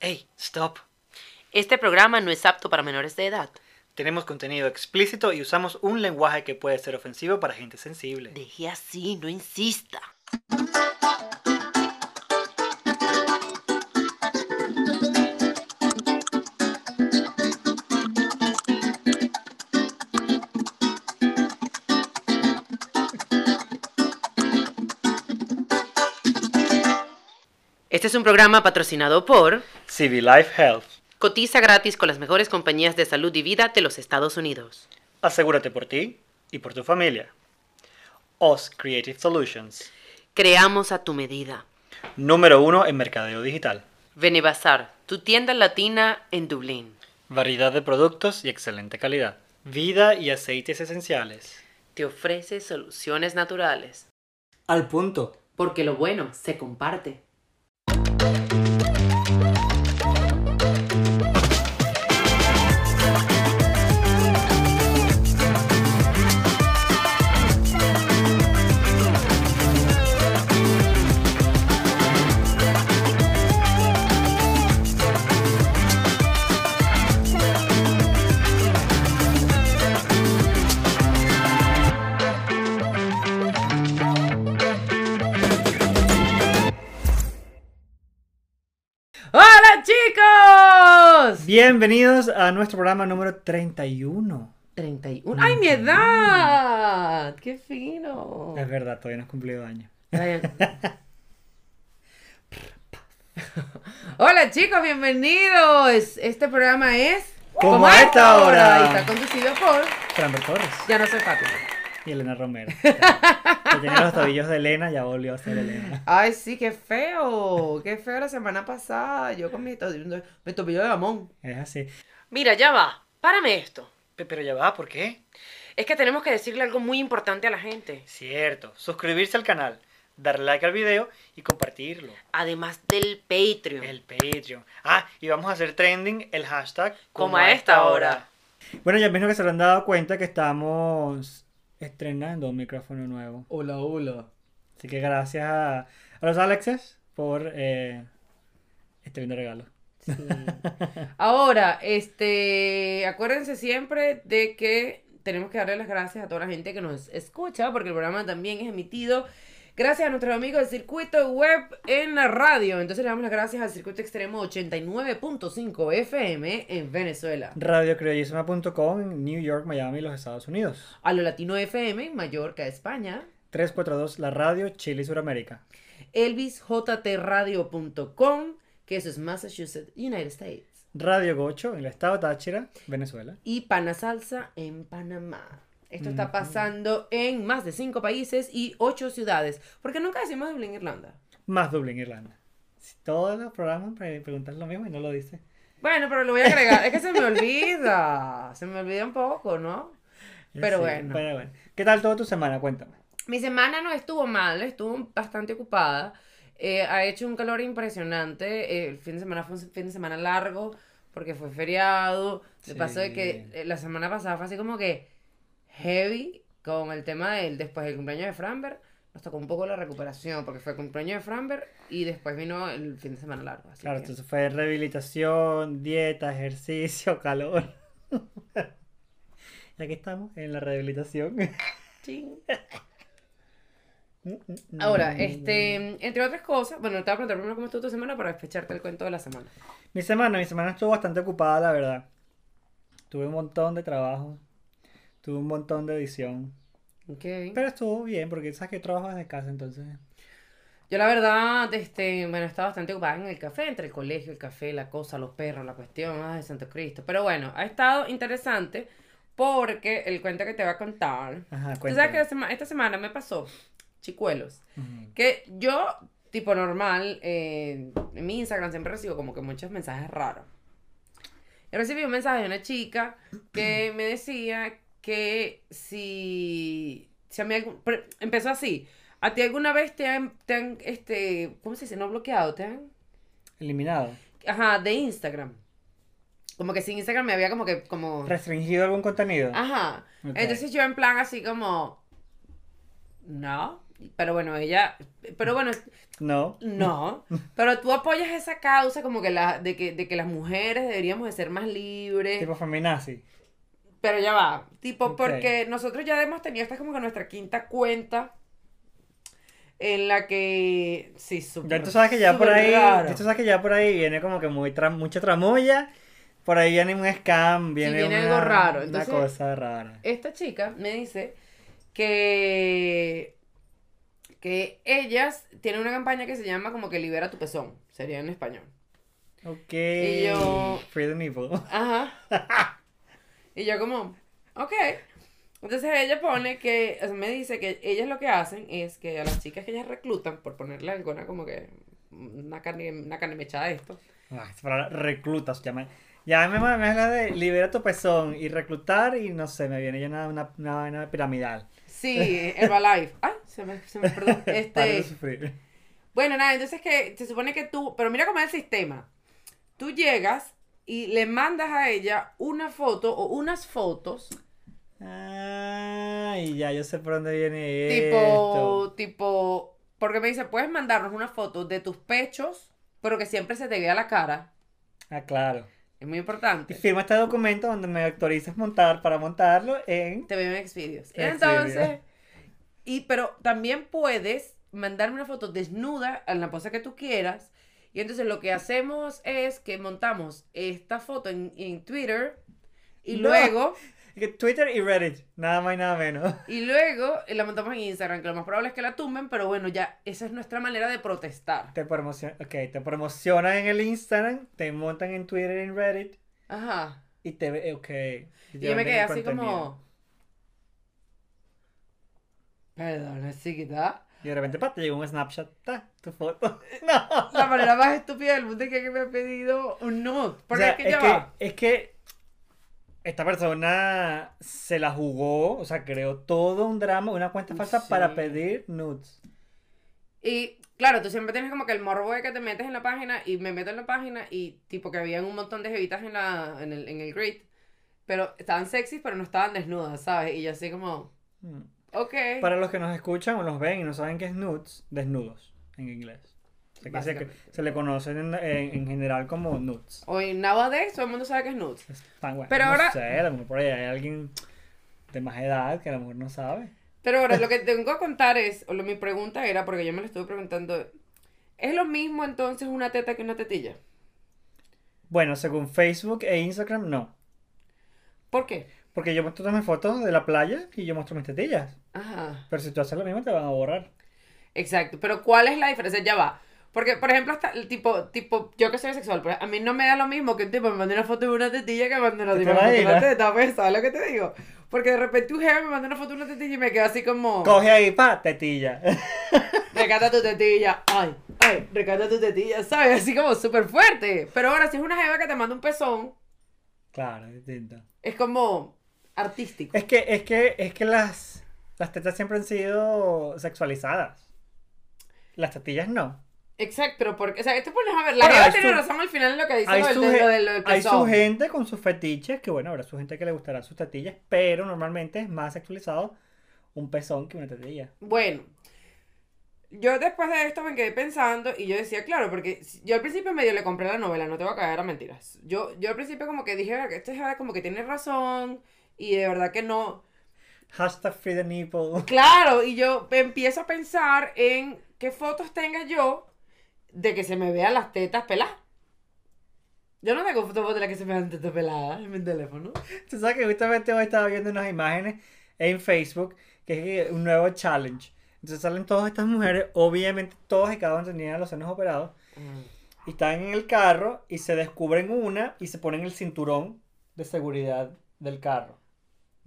¡Ey! ¡Stop! Este programa no es apto para menores de edad. Tenemos contenido explícito y usamos un lenguaje que puede ser ofensivo para gente sensible. Deje así, no insista. Este es un programa patrocinado por CV Life Health. Cotiza gratis con las mejores compañías de salud y vida de los Estados Unidos. Asegúrate por ti y por tu familia. OS Creative Solutions. Creamos a tu medida. Número uno en mercadeo digital. Venebazar, tu tienda latina en Dublín. Variedad de productos y excelente calidad. Vida y aceites esenciales. Te ofrece soluciones naturales. Al punto. Porque lo bueno se comparte. Bienvenidos a nuestro programa número 31. 31. ¡Ay, mi edad! ¡Qué fino! Es verdad, todavía no has cumplido años. Hola chicos, bienvenidos. Este programa es Como a esta hora. y está conducido por Fran Torres Ya no soy Fátima. Y Elena Romero. que tenía los tobillos de Elena, ya volvió a ser Elena. Ay, sí, qué feo. Qué feo la semana pasada. Yo con mi tobillo, mi tobillo de jamón. Es así. Mira, ya va. Párame esto. Pe- Pero ya va, ¿por qué? Es que tenemos que decirle algo muy importante a la gente. Cierto. Suscribirse al canal, darle like al video y compartirlo. Además del Patreon. El Patreon. Ah, y vamos a hacer trending el hashtag Como a esta hora. Bueno, ya mismo que se lo han dado cuenta que estamos estrenando un micrófono nuevo. Hola, hola. Así que gracias a, a los Alexes por eh, este lindo regalo. Sí. Ahora, este, acuérdense siempre de que tenemos que darle las gracias a toda la gente que nos escucha, porque el programa también es emitido gracias a nuestros amigos del circuito web en la radio. Entonces le damos las gracias al circuito extremo 89.5 FM en Venezuela, Radiocriollismo.com en New York, Miami, los Estados Unidos. a lo latino FM en Mallorca, España, 342 La Radio, Chile y Suramérica. elvisjtradio.com, que eso es Massachusetts, United States, Radio Gocho en el estado Táchira, Venezuela. y Pana Salsa en Panamá. Esto está pasando en más de cinco países y ocho ciudades. Porque nunca decimos Dublín, Irlanda. Más Dublín, Irlanda. Si todos los programas pre- preguntan lo mismo y no lo dice. Bueno, pero lo voy a agregar. es que se me olvida. Se me olvida un poco, ¿no? Pero Sí, bueno. Pero bueno. ¿Qué tal toda tu semana? Cuéntame. Mi semana no estuvo mal, estuvo bastante ocupada. Eh, ha hecho un calor impresionante. eh, el fin de semana fue un fin de semana largo porque fue feriado. De Sí. paso de que eh, la semana pasada fue así como que heavy con el tema del después del cumpleaños de Framberg. Nos tocó un poco la recuperación porque fue el cumpleaños de Framberg y después vino el fin de semana largo. Así Claro, que- entonces fue rehabilitación, dieta, ejercicio, calor. y aquí estamos en la rehabilitación. Ching. Ahora, este, entre otras cosas, bueno, te voy a preguntar primero cómo estuvo tu semana para despecharte el cuento de la semana. Mi semana, mi semana estuvo bastante ocupada, la verdad. Tuve un montón de trabajo. Tuve un montón de edición. Ok. Pero estuvo bien, porque sabes que trabajo desde casa, entonces. Yo la verdad, este, bueno, estaba bastante ocupada en el café, entre el colegio, el café, la cosa, los perros, la cuestión, ay, Santo Cristo. Pero bueno, ha estado interesante porque el cuento que te voy a contar. Ajá, Tú sabes que sema- esta semana me pasó, chicuelos, Ujú. que yo, tipo normal, eh, en mi Instagram siempre recibo como que muchos mensajes raros. Yo recibí un mensaje de una chica que me decía que si, si a mí algún- empezó así, ¿a ti alguna vez te han, te han, este, ¿cómo se dice? No bloqueado, te han, Eliminado. ajá, de Instagram. Como que sin Instagram me había como que, como, ¿Restringido algún contenido? ajá. Entonces yo en plan así como, no. Pero bueno, ella, pero bueno, No. no, pero tú apoyas esa causa como que la, de que, de que las mujeres deberíamos de ser más libres. Tipo feminazi. Pero ya va, tipo, Ok. porque nosotros ya hemos tenido, esta es como que nuestra quinta cuenta en la que, sí, súper, Ya tú sabes que ya por ahí, ya tú sabes que ya por ahí viene como que muy tra- mucha tramoya. Por ahí viene un scam, viene, viene una, algo raro, una entonces- cosa rara. Esta chica me dice que, que ellas tienen una campaña que se llama como que libera tu pezón, sería en español. Ok. Y yo- Free the nipple. Ajá. y yo como, ok. Entonces ella pone que, o sea, me dice que ellas lo que hacen es que a las chicas que ellas reclutan, por ponerle alguna como que una carne, una carne mechada de esto. Ah, esa palabra reclutas, llama. Ya me, me habla de libera tu pezón y reclutar y no sé, me viene ya una, una, una vaina piramidal. Sí, Herbalife. Ay, se me, se me perdón. Para de Este, sufrir. bueno, nada, entonces que se supone que tú, pero mira cómo es el sistema. Tú llegas y le mandas a ella una foto o unas fotos Ah, y ya yo sé por dónde viene Tipo, esto. tipo, porque me dice, puedes mandarnos una foto de tus pechos, pero que siempre se te vea la cara. Ah, claro. Es muy Y importante. firma este documento donde me autorizas montar para montarlo en Te veo en Xvideos. Xvideos. Entonces, y pero también puedes mandarme una foto desnuda en la pose que tú quieras. Y entonces lo que hacemos es que montamos esta foto en, en Twitter y No. luego Twitter y Reddit, nada más y nada menos. y luego la montamos en Instagram, que lo más probable es que la tumben, pero bueno, ya esa es nuestra manera de protestar. Te promociona, okay, te promocionan en el Instagram, te montan en Twitter y en Reddit Ajá. y te ve, ok. Y yo me quedé así contenido. como. Perdón, chiquita. Y de repente, pa, te llegó un Snapchat, ta, tu foto. No. La manera más estúpida del mundo es que me ha pedido un nude. O Porque sea, es que es que, va. es que esta persona se la jugó, o sea, creó todo un drama, una cuenta falsa Sí. para pedir nudes. Y claro, tú siempre tienes como que el morbo de que te metes en la página y me meto en la página y tipo que habían un montón de jevitas en, la, en, el, en el grid. Pero estaban sexys, pero no estaban desnudas, ¿sabes? Y yo así como, Mm. Ok. Para los que nos escuchan o nos ven y no saben qué es nudes, desnudos en inglés. O sea, que se, le conocen en, en- en general como nudes. Hoy nowadays todo el mundo sabe que es nudes. Es tan bueno. Pero no ahora- sé, a lo mejor por ahí hay alguien de más edad que a lo mejor no sabe. Pero ahora lo que tengo que contar es, o lo, mi pregunta era, porque yo me lo estuve preguntando, ¿es lo mismo entonces una teta que una tetilla? Bueno, según Facebook e Instagram, no. ¿Por qué? Porque yo muestro mis fotos de la playa y yo muestro mis tetillas. Ajá. Pero si tú haces lo mismo, te van a borrar. Exacto, pero ¿cuál es la diferencia? Ya va. Porque, por ejemplo, hasta el tipo, tipo, yo que soy bisexual, pues a mí no me da lo mismo que un tipo me mande una foto de una tetilla que me mande una, ¿Te tipo, una teta, pues, ¿sabes lo que te digo? Porque de repente un jefe me manda una foto de una tetilla y me queda así como, Coge ahí, pa, tetilla. recata tu tetilla, ay, ay, recata tu tetilla, ¿sabes? Así como súper fuerte. Pero ahora, si es una jeva que te manda un pezón, claro, distinto. es como artístico. Es que, es que, es que las, las tetas siempre han sido sexualizadas. Las tetillas no. Exacto, pero porque, o sea, te pones a ver, la hay tiene razón al final en lo que dice lo del, su, de- lo lo hay su gente con sus fetiches, que bueno, habrá su gente que le gustará sus tetillas, pero normalmente es más sexualizado un pezón que una tetilla. Bueno, yo después de esto me quedé pensando y yo decía, claro, porque yo al principio medio le compré la novela, no te voy a caer a mentiras. Yo, yo al principio como que dije, "Verga, este es como que tiene razón y de verdad que no. Hashtag free the nipple. Claro, y yo empiezo a pensar en qué fotos tenga yo de que se me vean las tetas peladas. Yo no tengo fotos de las que se me vean tetas peladas en mi teléfono. Tú sabes que justamente hoy estaba viendo unas imágenes en Facebook que es un nuevo challenge. Entonces salen todas estas mujeres, obviamente todas y cada una tenían los senos operados, y están en el carro y se descubren una y se ponen el cinturón de seguridad del carro.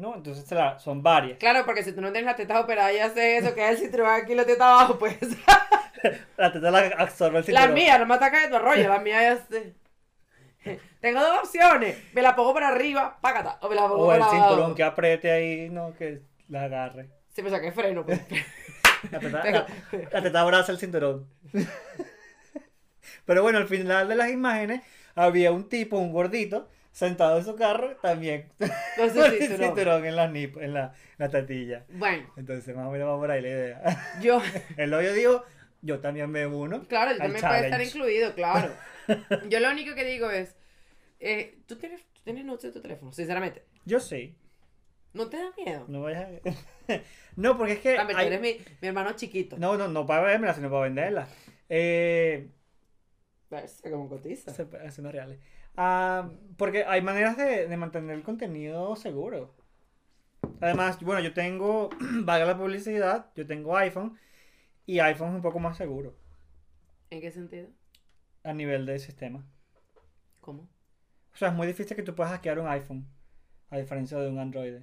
¿No? Entonces la- son varias. Claro, porque si tú no tienes las tetas operadas y haces eso, queda el cinturón aquí y la teta abajo, pues. La teta la absorbe el La cinturón. mía, no me ataca de tu rollo, la mía es... eh, Tengo dos opciones, me la pongo para arriba, págata, o me la pongo O el para cinturón abajo. que apriete ahí, no, que la agarre. Sí, me saqué freno, pues. La teta, Tengo- la- la teta abraza el cinturón. Pero bueno, al final de las imágenes había un tipo, un gordito, sentado en su carro, también Con su cinturón. cinturón en la, nip, en la, la tatilla. Bueno, Entonces, más o menos va por ahí la idea. yo, El hoyo dijo, yo también me uno. claro, yo también puede estar challenge. incluido, claro. Yo lo único que digo es, eh, ¿tú tienes, tú tienes en tu teléfono? Sinceramente, Yo sí. ¿no te da miedo? No vayas a... no, porque es que... Tú hay- eres mi, mi hermano chiquito. No, no, no para verla, sino para venderla. Eh, Verse como cotiza. hacer unos reales. Ah, porque hay maneras de, de mantener el contenido seguro. Además, bueno, yo tengo, valga la publicidad, yo tengo iPhone y iPhone es un poco más seguro ¿En qué sentido? a nivel de sistema. ¿Cómo? O sea, es muy difícil que tú puedas hackear un iPhone, a diferencia de un Android.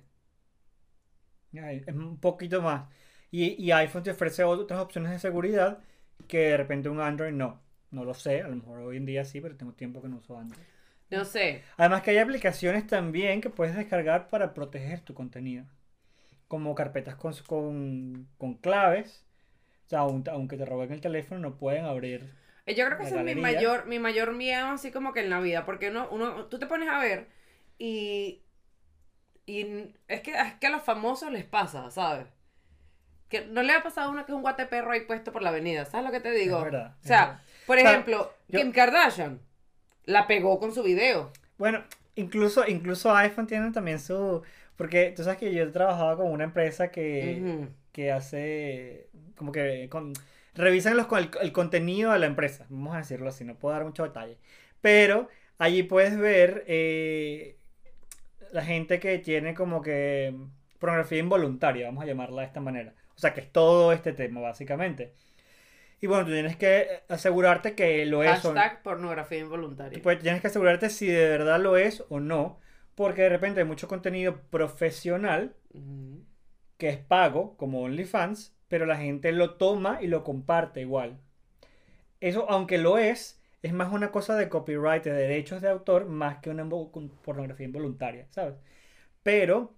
Es un poquito más. Y, y iPhone te ofrece otras opciones de seguridad que de repente un Android no. No lo sé, a lo mejor hoy en día sí, pero tengo tiempo que no uso Android. No sé. Además que hay aplicaciones también que puedes descargar para proteger tu contenido. Como carpetas con, con, con claves. O sea, aun- aunque te roben el teléfono, no pueden abrir. Eh, Yo creo que ese es mi mayor, mi mayor miedo, así como que en la vida, porque uno, uno, tú te pones a ver y, y es que, es que a los famosos les pasa, ¿sabes? Que no le ha pasado a uno que es un guate perro ahí puesto por la avenida, ¿sabes lo que te digo? Es verdad, o sea, por ejemplo, yo- Kim Kardashian la pegó con su video. Bueno, incluso, incluso iPhone tiene también su... Porque tú sabes que yo trabajaba con una empresa que, que hace... Como que con- revisan los, el, el contenido de la empresa. Vamos a decirlo así, no puedo dar mucho detalle. Pero allí puedes ver eh, la gente que tiene como que pornografía involuntaria, vamos a llamarla de esta manera. O sea, que es todo este tema, básicamente. Y bueno, tú tienes que asegurarte que lo es o Hashtag pornografía involuntaria. pues tienes que asegurarte si de verdad lo es o no, porque de repente hay mucho contenido profesional que es pago, como OnlyFans, pero la gente lo toma y lo comparte igual. Eso, aunque lo es, es más una cosa de copyright, de derechos de autor, más que una pornografía involuntaria, ¿sabes? Pero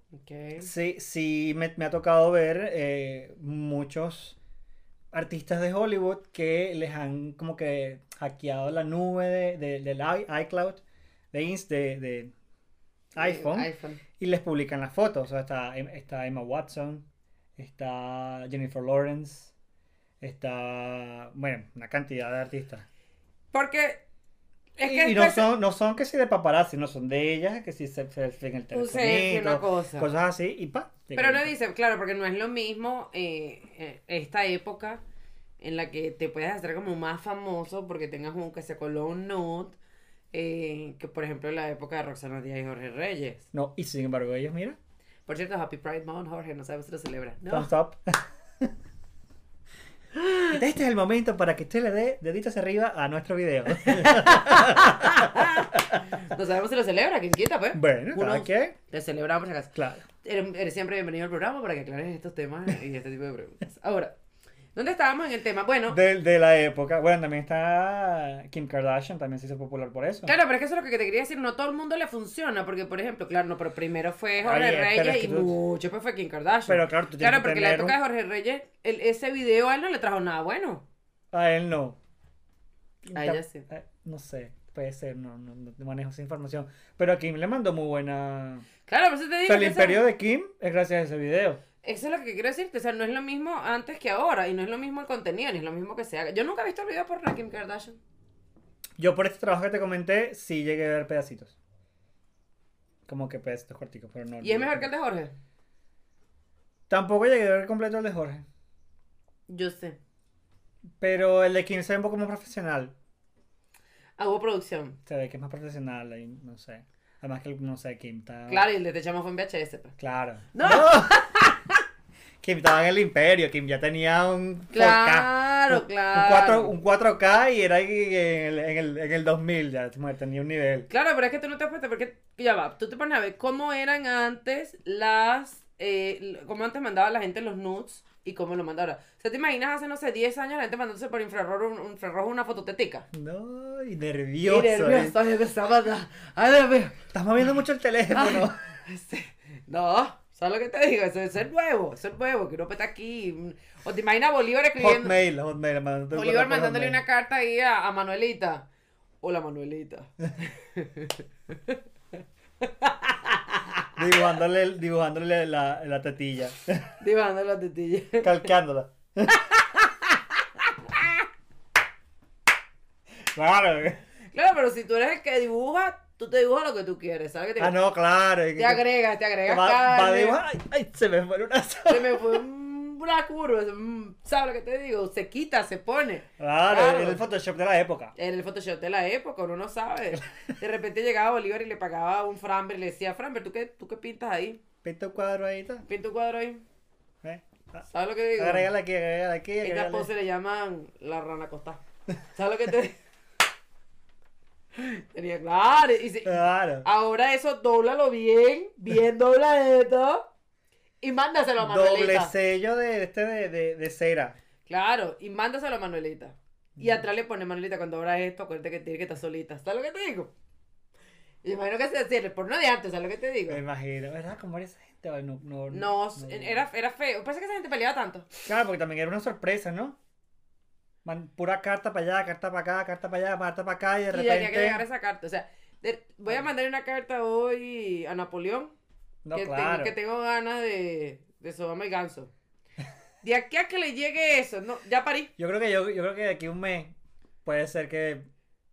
sí, sí me, me ha tocado ver eh, muchos artistas de Hollywood que les han como que hackeado la nube de, de- del iCloud, de, de, iPhone. y les publican las fotos. O sea, está, Em- está Emma Watson, está Jennifer Lawrence, está, bueno, una cantidad de artistas. Porque es y que y no son, no son que si de paparazzi, no son de ellas, que si se, se en el telefonito, cosa. cosas así, y pa. Pero no dice, claro, porque no es lo mismo eh, eh, esta época en la que te puedes hacer como más famoso porque tengas un que se coló un nude, eh, que por ejemplo en la época de Roxana Díaz y Jorge Reyes. No, y sin embargo ellos, mira, Por cierto, Happy Pride Month, Jorge, no sabes si lo celebra. No. thumbs up. Este es el momento para que usted le dé deditos arriba a nuestro video. No sabemos si lo celebra, ¿quién quita, pues? Bueno, cada quien. Te celebramos acaso. Claro. Eres, eres siempre bienvenido al programa para que aclares estos temas y este tipo de preguntas. Ahora, ¿dónde estábamos en el tema? Bueno, De, de la época. Bueno, también está Kim Kardashian, también se hizo popular por eso. Claro, pero es que eso es lo que te quería decir, no todo el mundo le funciona, porque por ejemplo, claro, no, pero primero fue Jorge pero Reyes es que y tú- mucho después fue Kim Kardashian. Pero claro, tú Claro, que porque la tener época un- de Jorge Reyes, el- ese video a él no le trajo nada bueno. A él no. A ella sí. Eh, No sé, puede ser, no, no, no manejo esa información. Pero a Kim le mandó muy buena... Claro, por eso te O digo sea, el imperio de Kim es gracias a ese video. Eso es lo que quiero decirte, o sea, no es lo mismo antes que ahora, y no es lo mismo el contenido, ni es lo mismo que se haga. Yo nunca he visto el video por Kim Kardashian. Yo por este trabajo que te comenté, sí llegué a ver pedacitos. Como que pedacitos corticos, pero no. ¿Y es mejor que el de Jorge? Tampoco llegué a ver completo el de Jorge. Yo sé. Pero el de Kim se ve un poco más profesional. Hago producción. Se ve que es más profesional y no sé. Además que, no sé, Kim está... Claro, y el de Te fue en VHS. pues. Claro. ¡No! Kim estaba en el imperio, Kim ya tenía un 4K. Claro, un, claro. Un, 4, un 4K y era en el, en el, en el 2000 ya, tenía un nivel. Claro, pero es que tú no te cuenta, porque ya va, tú te pones a ver cómo eran antes las, eh, cómo antes mandaba la gente los nudes y cómo lo manda ahora. O sea, ¿te imaginas hace, no sé, 10 años la gente mandándose por infrarrojo, un, infrarrojo una fototetica? No, y Y nervioso. ¿eh? nervioso, y a dar- Ay. Estás moviendo mucho el teléfono. Este, No, ¿sabes lo que te digo? Eso, es nuevo, eso es nuevo, que uno peta aquí. mm, O te imaginas Bolívar escribiendo... Hotmail, Hotmail. Bolívar por mandándole Hotmail. una carta ahí a, a Manuelita. Hola, Manuelita. dibujándole, dibujándole la, la tetilla. Dibujando la tetilla. Calqueándola. claro. Claro, pero si tú eres el que dibuja, tú te dibujas lo que tú quieres, ¿sabes? Que te, Ah, no, claro. te agregas, te agregas Va, va a carne. dibujar. Ay, ay, se me fue una. Se me fue un- una curva, mm, ¿sabes lo que te digo? Se quita, se pone. Claro, Claro. era el Photoshop de la época. En el Photoshop de la época, uno no sabe. De repente llegaba Bolívar y le pagaba un Framber y le decía, Framber, ¿tú qué, ¿tú qué pintas ahí? Pinta un cuadro ahí. Pinta un cuadro ahí. ¿Eh? ¿Sabes lo que digo? Agrégale aquí, agrégale aquí. Esta agrégale. pose le llaman la rana acostada. ¿Sabes lo que te digo? Tenía claro. Y si- Claro. ahora eso, dóblalo bien, bien dobladito. Y mándaselo a Doble Manuelita. sello de este de, de, de cera. Claro, y mándaselo a Manuelita. Y atrás le pone Manuelita cuando abra esto, acuérdate que tiene que estar solita. ¿Sabes lo que te digo? Y imagino que se decía, por no de antes, ¿sabes lo que te digo? Me imagino, ¿verdad? Como era esa gente. No, no, No, era, era feo. Parece que esa gente peleaba tanto. Claro, porque también era una sorpresa, ¿no? Man- pura carta para allá, carta para acá, carta para allá, carta para acá y de Y repente. tenía que llegar esa carta. O sea, de- voy a mandar una carta hoy a Napoleón. No, que, claro. tengo, que tengo ganas de, de sobarme el ganso. De aquí a que le llegue eso, no, ya parí. Yo creo que yo, yo creo que de aquí a un mes puede ser que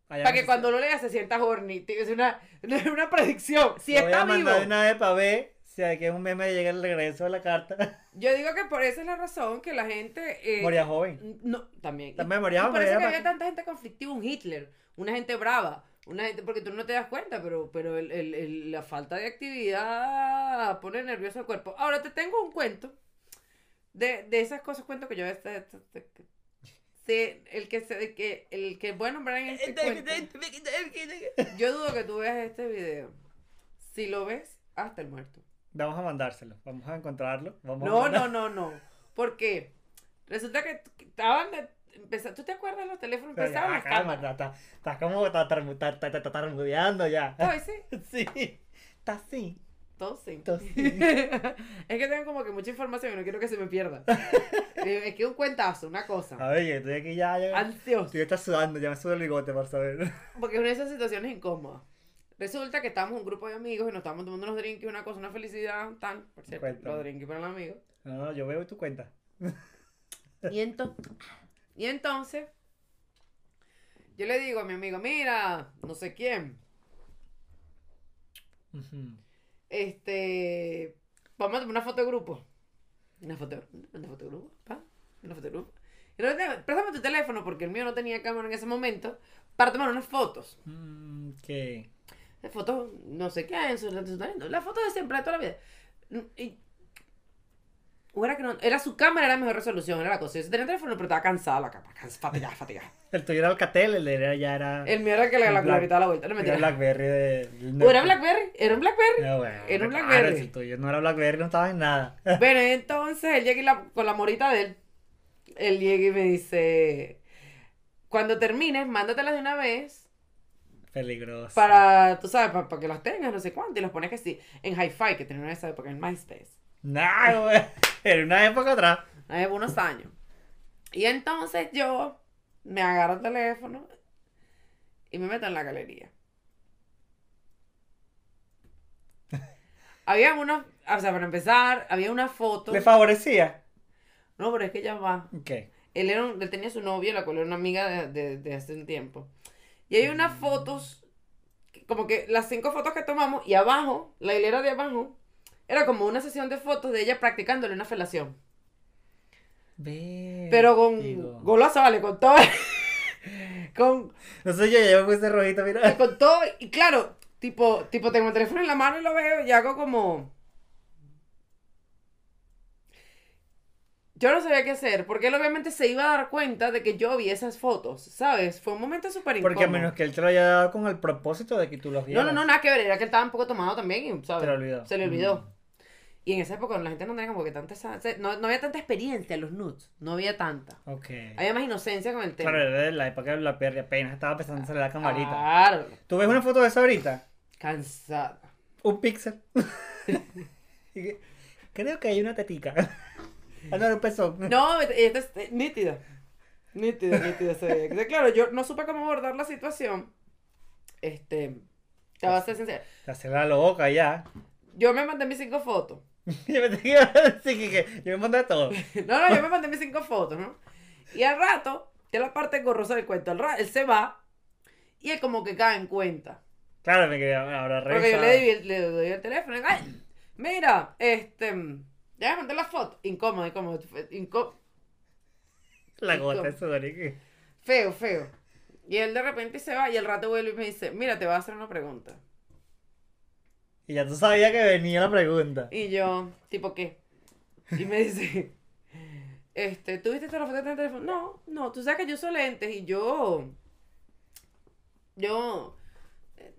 haya Para que cuando lo leas se sienta horny. Es una, una predicción. Si Lo voy está a vivo. mandar una vez para ver si de aquí a un mes me llega el regreso de la carta. Yo digo que por esa es la razón que la gente. eh, Moría joven. No, también. También moría joven, Por eso que había tanta gente conflictiva, un Hitler, una gente brava, una gente, porque tú no te das cuenta, pero, pero el, el- el- la falta de actividad pone nervioso el cuerpo. Ahora te tengo un cuento de, de esas cosas, cuento que yo este, este- este- sí, el que se, el que el que voy a nombrar en este cuento. Yo dudo que tú veas este video. Si lo ves, hasta el muerto. Vamos a mandárselo, vamos a encontrarlo. Vamos a No, no, no, no. Porque resulta que estaban de, empeza- ¿Tú te acuerdas de los teléfonos? Empezaban ya, las cámaras. está- está- Estás como tartamudeando ya. Ay, sí, Sí, está así. Está así. es que tengo como que mucha información y no quiero que se me pierda. Eh, es que un cuentazo, una A cosa. ver, yo estoy aquí ya. ya Ansioso. Estoy está sudando, ya me suda el bigote para saber. Porque es una de esas situaciones incómodas. Resulta que estábamos un grupo de amigos y nos estábamos tomando unos drinks, una cosa, una felicidad, tan, por cierto, Cuéntame. los drinks para el amigo. No, no, yo veo tu cuenta. Y, ento- y entonces, yo le digo a mi amigo, mira, no sé quién, este, vamos a tomar una foto de grupo. Una foto, una foto de grupo, pa, una foto de grupo. Y luego, préstame tu teléfono porque el mío no tenía cámara en ese momento para tomar unas fotos. Mm. De fotos, no sé qué, en su, en su talento. Las fotos de siempre, de toda la vida. Y, o era que no, era su cámara, era mejor resolución, era la cosa. Yo tenía teléfono, pero estaba cansada la capa, cansada, fatigada, fatigada. El tuyo era Alcatel, el de era- ya era. El mío era el que le la gritaba la vuelta, no me era Blackberry de. ¿O era Blackberry? ¿Era un Blackberry? No, bueno, Era un Blackberry. si el tuyo no era Blackberry, no estaba en nada. Bueno, entonces él llega y la- con la morita de él. Él llega y me dice: Cuando termines, mándatelas de una vez Peligroso. para, tú sabes, para, que las tengas, no sé cuánto. Y las pones que sí, en Hi-Fi, que tenía en esa época, en MySpace. Nah, güey. Era una época atrás. Hace unos años. Y entonces yo me agarro el teléfono y me meto en la galería. Había unos, o sea, para empezar, había una foto. ¿Le favorecía? No, pero es que ya va. ¿Qué? Él, era un- él tenía su novia, la cual era una amiga de, de, de hace un tiempo. Y hay unas fotos, como que las cinco fotos que tomamos, y abajo, la hilera de abajo, era como una sesión de fotos de ella practicándole una felación. Pero con Digo. golosa, vale, con todo. con, No sé, yo ya me puse rojito, mira. con todo. Y claro, tipo, tipo, tengo el teléfono en la mano y lo veo y hago como. Yo no sabía qué hacer, porque él obviamente se iba a dar cuenta de que yo vi esas fotos, ¿sabes? Fue un momento súper incómodo. Porque a menos que él te lo haya dado con el propósito de que tú los No, vieras. no, no, nada que ver, era que él estaba un poco tomado también, y, ¿sabes? Se le olvidó. Se le olvidó. Mm. Y en esa época la gente no tenía como que tanta... esa- No, no había tanta experiencia en los nudes, no había tanta. Ok. Había más inocencia con el tema. Claro, era la época de la perra apenas estaba a salir la camarita. Claro, ¿Tú ves una foto de eso ahorita? cansada. Un píxel. Creo que hay una tetica. Ah, no, era un. No, esta es eh, nítida. Nítida, nítida se veía. Entonces, Claro, yo no supe cómo abordar la situación. Este. Te voy a ser sincera. Te hace la loca ya. yo me mandé mis cinco fotos. yo me que que, yo mandé todo. no, no, yo me mandé mis cinco fotos, ¿no? Y al rato, que es la parte gorrosa del cuento, al rato, él se va y él como que cae en cuenta. Claro, me quedé ahora Porque yo le doy, el- le doy el teléfono y ay, mira, este, ya me mandé la foto. Incómodo, incómodo, incó- La gota de sudor feo, feo. Y él de repente se va y al rato vuelve y me dice, mira, te voy a hacer una pregunta. Y ya tú sabías que venía la pregunta. Y yo, tipo, ¿qué? Y me dice, este, ¿tú viste esta foto en el teléfono? No, no, tú sabes que yo uso lentes y yo, yo,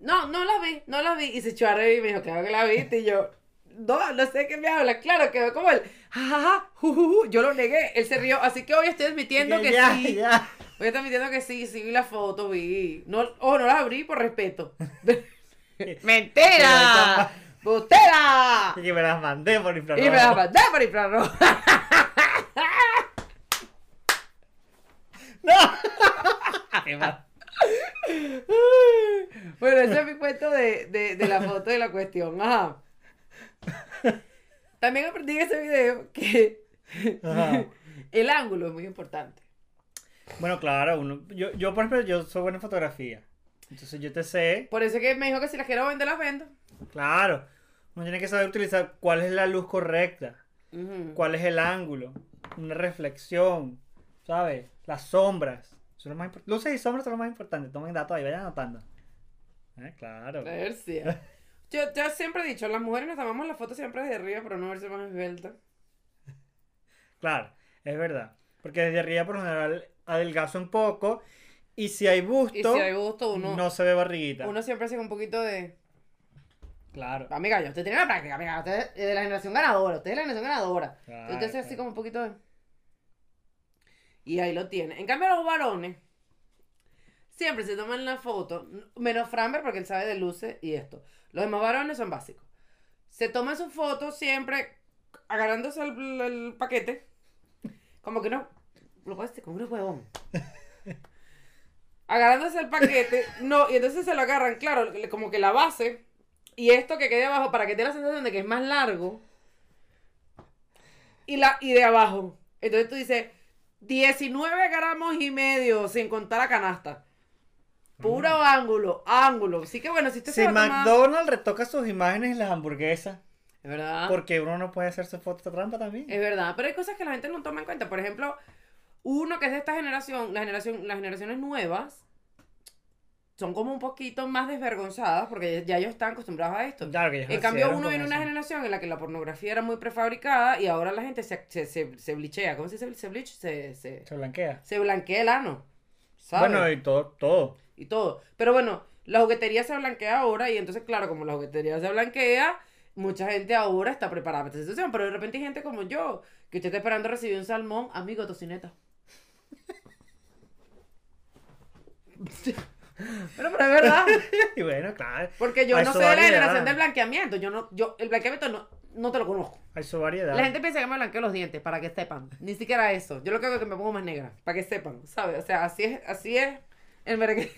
no, no la vi, no la vi. Y se echó a reír y me dijo, claro que la viste. Y yo, no, no sé qué me habla. Claro, quedó como el, jajaja, jujuju. Yo lo negué, él se rió. Así que hoy estoy admitiendo que ya, sí. ya. Hoy estoy admitiendo que sí, sí vi la foto, vi. No, oh, no la abrí por respeto. ¡Mentira! ¡Bustera! Y que me las mandé por infrarrojo. Y me la mandé por infrarrojo. ¡No! Qué mal. Bueno, ese es mi cuento de, de, de la foto de la cuestión. Ajá. También aprendí en ese video que el ángulo es muy importante. Bueno, claro, uno, yo, yo, por ejemplo, yo soy buena en fotografía. Entonces yo te sé, Por eso es que me dijo que si las quiero vender, las vendo. claro, uno tiene que saber utilizar cuál es la luz correcta, cuál es el ángulo, una reflexión, ¿sabes? Las sombras. Lo más. Luces y sombras son lo más importante. Tomen datos ahí, vayan anotando. Eh, claro. Yo, yo siempre he dicho, las mujeres nos tomamos las fotos siempre desde arriba para no verse más esbelta. Claro, es verdad. Porque desde arriba por lo general adelgaza un poco. Y si hay busto, Y si hay gusto, uno, no se ve barriguita. uno siempre hace un poquito de... Claro. Amiga, yo usted tiene la práctica, amiga. Usted es de la generación ganadora. Usted es de la generación ganadora. Claro, Usted hace así como un poquito de... Y ahí lo tiene. En cambio, los varones siempre se toman la foto, menos Framber porque él sabe de luces y esto. Los demás varones son básicos. Se toman su foto siempre agarrándose el, el paquete. Como que no. Lo puedes como un huevón. Agarrándose el paquete. No, y entonces se lo agarran, claro, como que la base. Y esto que quede abajo para que te dé la sensación de que es más largo. Y, la, y de abajo. Entonces tú dices, 19 gramos y medio sin contar la canasta. Puro ángulo, ángulo. Así que bueno, si usted Si se va a tomar- McDonald's retoca sus imágenes en las hamburguesas, Es verdad. porque uno no puede hacer su foto trampa también. Es verdad, pero hay cosas que la gente no toma en cuenta. Por ejemplo, uno que es de esta generación, la generación, las generaciones nuevas, son como un poquito más desvergonzadas porque ya ellos están acostumbrados a esto. Claro que ellos En cambio, uno viene de una generación en la que la pornografía era muy prefabricada y ahora la gente se, se, se, se blichea. ¿Cómo se dice? Se se, se, Se blanquea. se blanquea el ano. ¿sabes? Bueno, y todo, todo. Y todo. Pero bueno, la juguetería se blanquea ahora y entonces, claro, como la juguetería se blanquea, mucha gente ahora está preparada para esta situación. Pero de repente hay gente como yo, que usted está esperando recibir un salmón, amigo, tocineta. pero, pero es verdad. y bueno, claro. Porque yo Hay no sé de la generación del blanqueamiento. Yo no, yo, el blanqueamiento no, no te lo conozco. Hay su variedad. La gente piensa que me blanqueo los dientes, para que sepan. Ni siquiera eso. Yo lo que hago es que me pongo más negra, para que sepan, ¿sabes? O sea, así es, así es el merengue.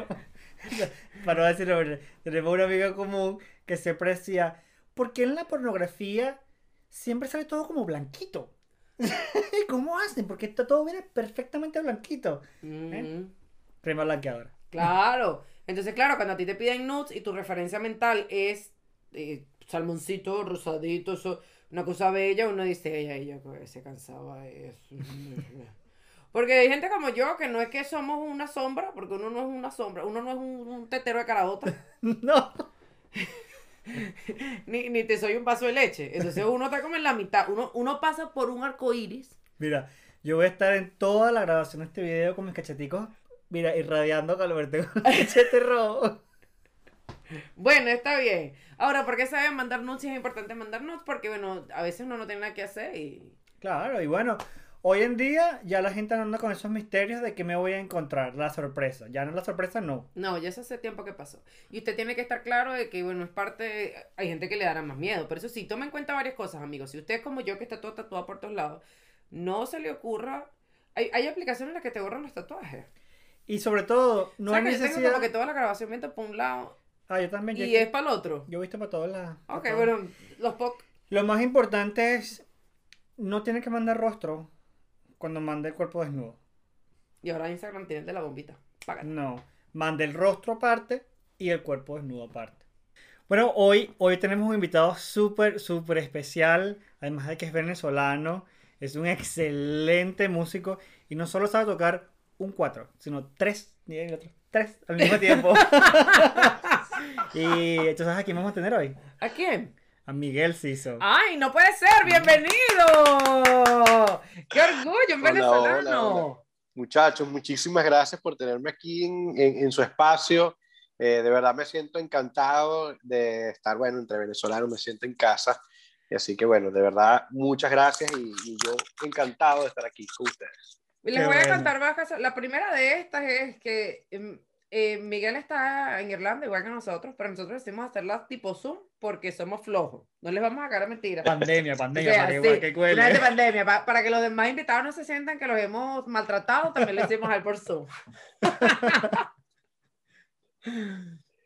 Para no decir nombre, tenemos una amiga común que siempre decía, ¿por qué en la pornografía siempre sale todo como blanquito? ¿Cómo hacen? Porque está todo viene perfectamente blanquito. Mm. Crema blanqueadora. Claro. Entonces, claro, cuando a ti te piden nudes y tu referencia mental es eh, salmoncito, rosadito, eso, una cosa bella, uno dice, ella, ella, se cansaba eso. Porque hay gente como yo que no es que somos una sombra, porque uno no es una sombra, uno no es un, un tetero de caraota, No. ni, ni te soy un vaso de leche. Entonces uno está como en la mitad, uno, uno pasa por un arco iris. Mira, yo voy a estar en toda la grabación de este video con mis cacheticos, mira, irradiando calor. Tengo un cachete rojo. Bueno, está bien. Ahora, ¿por qué saben mandar nudes? Si es importante mandar nudes, porque bueno, a veces uno no tiene nada que hacer y... Claro, y bueno, hoy en día ya la gente anda con esos misterios de que me voy a encontrar, la sorpresa. Ya no la sorpresa, no. No, ya eso hace tiempo que pasó. Y usted tiene que estar claro de que, bueno, es parte... Hay gente que le dará más miedo, pero eso sí, toma en cuenta varias cosas, amigos. Si usted es como yo, que está todo tatuado por todos lados, no se le ocurra... Hay, hay aplicaciones en las que te borran los tatuajes. Y sobre todo, no o sea, hay que yo tengo necesidad... como que toda la grabación mientras por un lado... Ah, yo también. yo y es para el otro. Yo he visto para todos lados. para Ok, todos. bueno, los POC. Lo más importante es, no tiene que mandar rostro cuando mande el cuerpo desnudo. Y ahora Instagram tiene el de la bombita. Págate. No, mande el rostro aparte y el cuerpo desnudo aparte. Bueno, hoy, hoy tenemos un invitado súper, súper especial, además de que es venezolano, es un excelente músico y no solo sabe tocar un cuatro, sino tres, ni el otro, tres al mismo tiempo. y entonces aquí vamos a tener hoy ¿A quién? A Miguel Ciso. ¡Ay, no puede ser! ¡Bienvenido! ¡Qué orgullo, un venezolano! hola, hola. Muchachos, muchísimas gracias por tenerme aquí en, en- en su espacio. Eh, de verdad me siento encantado de estar, bueno, entre venezolanos, me siento en casa. Y así que, bueno, de verdad, muchas gracias y, y yo encantado de estar aquí con ustedes. Y les Qué voy a bueno. contar más cosas. La primera de estas es que em, eh, Miguel está en Irlanda, igual que nosotros, pero nosotros decidimos hacerlas tipo Zoom porque somos flojos. No les vamos a sacar mentira. Pandemia, O pandemia, sea, para que, sí, que cuele. una pandemia, pa- para que los demás invitados no se sientan que los hemos maltratado, también lo hicimos al por Zoom.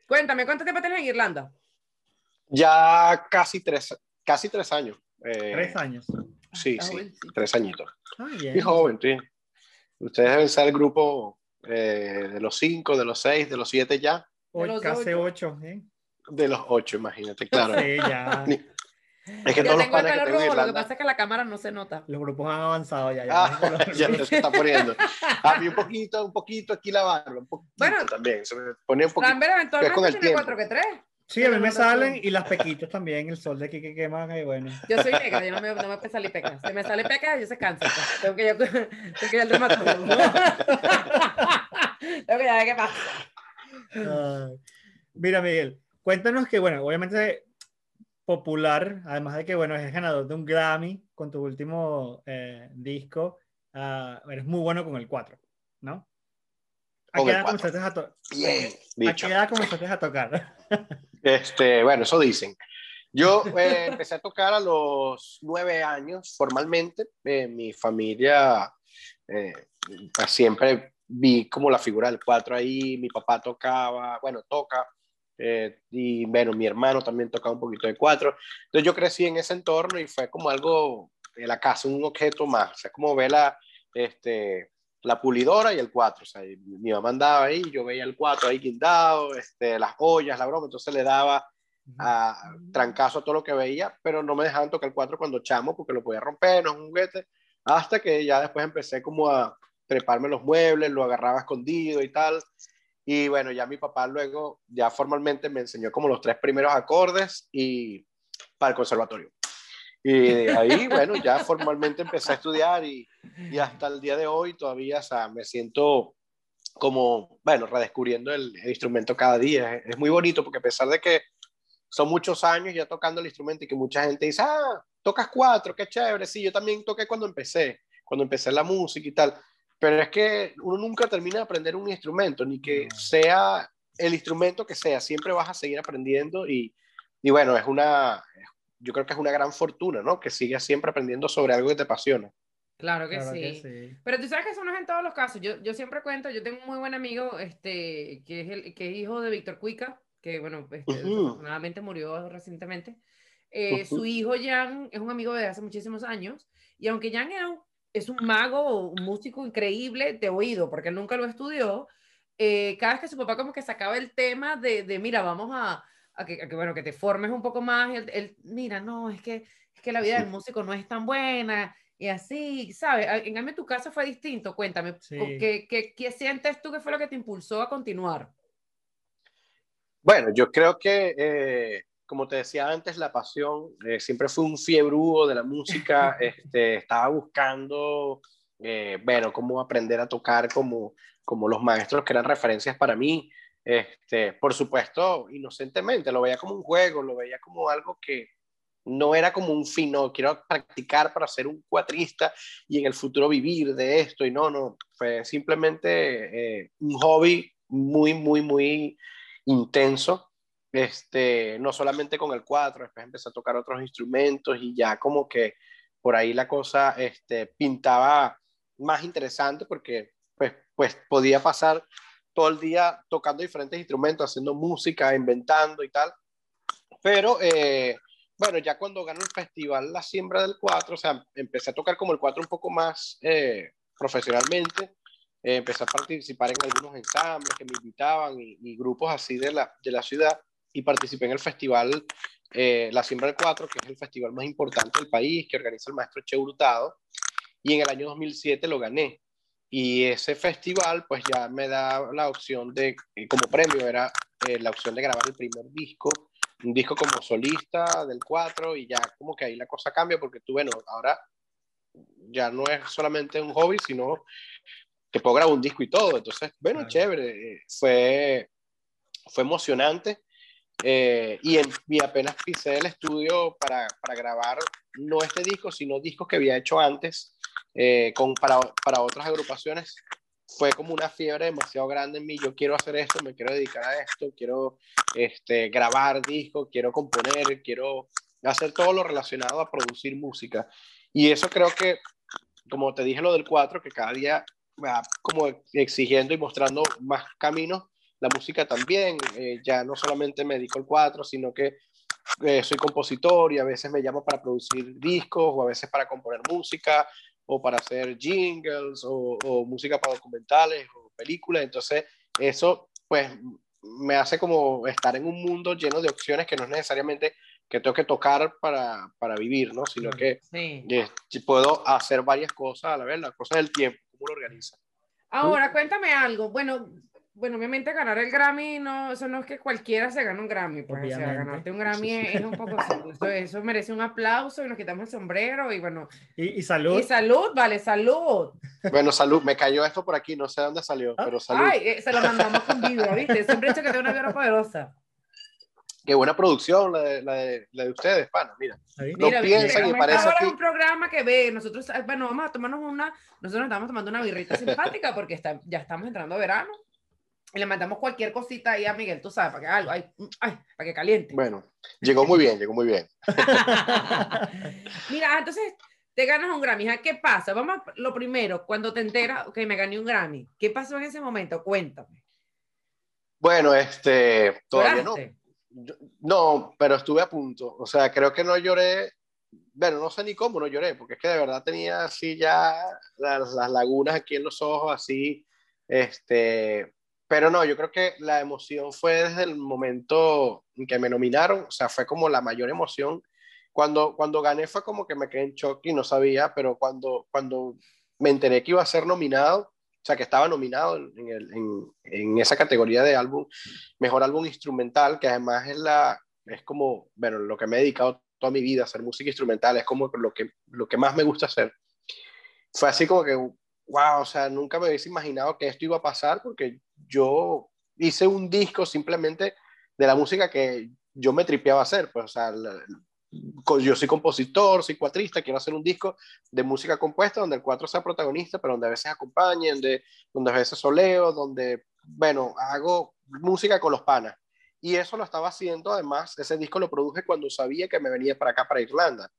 Cuéntame, ¿cuánto tiempo tienes en Irlanda? Ya casi tres, casi tres años. Eh, Tres años. Sí, Ah, sí, tres añitos. Ah, Y joven, sí. Ustedes deben ser el grupo eh, de los cinco, de los seis, de los siete ya, Hoy los casi ocho. ocho, ¿eh? de los ocho, imagínate, claro. Sí, ya. Ni- Es que todos los el que tengo lo que pasa es que la cámara no se nota. Los grupos han avanzado ya. ya. Ah, ya se está poniendo. A mí un poquito, un poquito aquí la barba, un poquito Bueno. también. Se me pone un poquito. Eventualmente tiene que tres. Sí, a mí me salen y las pequitos también, el sol de aquí que queman, y bueno. Yo soy negra, yo no me, no me salir pecas. Si me sale pecas, yo se cansa. pues. Tengo que yo, tengo que ir al dermatólogo. tengo que ya ver qué pasa. Mira, Miguel, cuéntanos que, bueno, obviamente popular, además de que, bueno, es ganador de un Grammy con tu último eh, disco, ah, eres muy bueno con el 4, ¿no? ¿A Con qué el edad cuatro. comenzaste a, to- Bien, ¿A dicho. qué edad comenzaste a tocar? Este, bueno, eso dicen. Yo eh, empecé a tocar a los nueve años formalmente. Eh, mi familia eh, siempre vi como la figura del cuatro ahí. Mi papá tocaba, bueno, toca. eh, y bueno, mi hermano también tocaba un poquito de cuatro. Entonces yo crecí en ese entorno y fue como algo de la casa, un objeto más. O sea, como ver la, este, la pulidora y el 4. O sea, mi mamá andaba ahí, yo veía el 4 ahí guindado, este, las ollas, la broma, entonces le daba a, trancazo a todo lo que veía, pero no me dejaban tocar el 4 cuando chamo porque lo podía romper, no es un juguete, hasta que ya después empecé como a treparme los muebles, lo agarraba escondido y tal. Y bueno, ya mi papá luego, ya formalmente me enseñó como los tres primeros acordes y para el conservatorio. Y de ahí, bueno, ya formalmente empecé a estudiar y, y hasta el día de hoy todavía, o sea, me siento como, bueno, redescubriendo el, el instrumento cada día. Es, es muy bonito porque a pesar de que son muchos años ya tocando el instrumento y que mucha gente dice, ah, tocas cuatro, qué chévere. Sí, yo también toqué cuando empecé, cuando empecé la música y tal. Pero es que uno nunca termina de aprender un instrumento, ni que sea el instrumento que sea, siempre vas a seguir aprendiendo y, y bueno, es una, yo creo que es una gran fortuna, ¿no? Que sigas siempre aprendiendo sobre algo que te apasiona. Claro que Claro sí. que sí. Pero tú sabes que eso no es en todos los casos. Yo, yo siempre cuento, yo tengo un muy buen amigo, este, que es el, que es hijo de Víctor Cuica, que bueno, este, Ujú. desafortunadamente murió recientemente. Eh, Su Ujú. hijo Jan es un amigo de hace muchísimos años, y aunque Jan era un- es un mago, un músico increíble de oído, porque él nunca lo estudió, eh, cada vez que su papá como que sacaba el tema de, de mira, vamos a, a que, a que, bueno, que te formes un poco más, y él, él, mira, no, es que, es que la vida del músico no es tan buena, y así, ¿sabes? A- En cambio, tu caso fue distinto. Cuéntame, Sí. ¿qué, qué, qué sientes tú que fue lo que te impulsó a continuar? Bueno, yo creo que, eh, como te decía antes, la pasión, eh, siempre fue un fiebrudo de la música, este, estaba buscando, eh, bueno, cómo aprender a tocar como, como los maestros que eran referencias para mí. Este, por supuesto, inocentemente, lo veía como un juego, lo veía como algo que no era como un fin, no, quiero practicar para ser un cuatrista y en el futuro vivir de esto, y no, no, fue simplemente eh, un hobby muy, muy, muy intenso, este, no solamente con el cuatro, después empecé a tocar otros instrumentos y ya como que por ahí la cosa este, pintaba más interesante porque pues, pues podía pasar todo el día tocando diferentes instrumentos, haciendo música, inventando y tal. Pero, eh, bueno, ya cuando ganó el festival La Siembra del 4, o sea, empecé a tocar como el 4 un poco más eh, profesionalmente. Eh, empecé a participar en algunos ensambles que me invitaban y, y, grupos así de la, de la ciudad y participé en el festival La Siembra del 4, que es el festival más importante del país, que organiza el maestro Che Hurtado. Y en el año 2007 lo gané. Y ese festival, pues ya me da la opción de, como premio, era la opción de grabar el primer disco un disco como solista del 4 y ya como que ahí la cosa cambia porque tú, bueno, ahora ya no es solamente un hobby, sino que puedo grabar un disco y todo. Entonces, bueno, chévere, eh, fue, fue emocionante. Eh, y, en, y apenas pisé el estudio para, para, grabar no este disco, sino discos que había hecho antes eh, con, para, para otras agrupaciones fue como una fiebre demasiado grande en mí. Yo quiero hacer esto, me quiero dedicar a esto, quiero este, grabar discos, quiero componer, quiero hacer todo lo relacionado a producir música. Y eso creo que, como te dije lo del 4, que cada día va como exigiendo y mostrando más caminos, la música también. Eh, ya no solamente me dedico al 4, sino que eh, soy compositor y a veces me llamo para producir discos o a veces para componer música o para hacer jingles o, música para documentales o películas. Entonces, eso pues me hace como estar en un mundo lleno de opciones que no es necesariamente que tengo que tocar para, para vivir, ¿no? Sino que puedo hacer varias cosas a la vez, las cosas del tiempo, cómo lo organiza. Ahora, cuéntame algo. Bueno, bueno, obviamente ganar el Grammy, no, eso no es que cualquiera se gane un Grammy, pues, o sea, ganarte un Grammy es, un poco eso, eso, merece un aplauso y nos quitamos el sombrero y bueno. Y, salud. Y salud, vale, salud. Bueno, salud, me cayó esto por aquí, no sé dónde salió, ah. pero salud. Ay, eh, se lo mandamos con vida, ¿viste? Siempre he dicho que tengo una vibra poderosa. Qué buena producción la de, la de, la de ustedes, pana, mira. No mira, piensan y parece ahora es un programa que ve, nosotros, bueno, vamos a tomarnos una, nosotros estamos tomando una birrita simpática porque está, ya estamos entrando a verano y le mandamos cualquier cosita ahí a Miguel, tú sabes, para que algo, ay, ay, para que caliente. Bueno, llegó muy bien, llegó muy bien. Mira, entonces te ganas un Grammy. ¿Qué pasa? Vamos a, lo primero, cuando te enteras que me gané un Grammy, ¿qué pasó en ese momento? Cuéntame. Bueno, este, todavía no. no, pero estuve a punto. O sea, creo que no lloré. Bueno, no sé ni cómo no lloré, porque es que de verdad tenía así ya las, las lagunas aquí en los ojos, así, este, pero no, yo creo que la emoción fue desde el momento en que me nominaron, o sea, fue como la mayor emoción. Cuando, cuando gané fue como que me quedé en shock y no sabía, pero cuando, cuando me enteré que iba a ser nominado, o sea, que estaba nominado en, el, en, en esa categoría de álbum, mejor álbum instrumental, que además es, la, es como, bueno, lo que me he dedicado toda mi vida, a hacer música instrumental, es como lo que, lo que más me gusta hacer. Fue así como que, wow, o sea, nunca me hubiese imaginado que esto iba a pasar porque yo hice un disco simplemente de la música que yo me tripeaba hacer, pues, o sea, yo soy compositor, soy cuatrista, quiero hacer un disco de música compuesta donde el cuatro sea protagonista, pero donde a veces acompañe, donde, donde a veces soleo, donde, bueno, hago música con los panas. Y eso lo estaba haciendo, además, ese disco lo produje cuando sabía que me venía para acá, para Irlanda.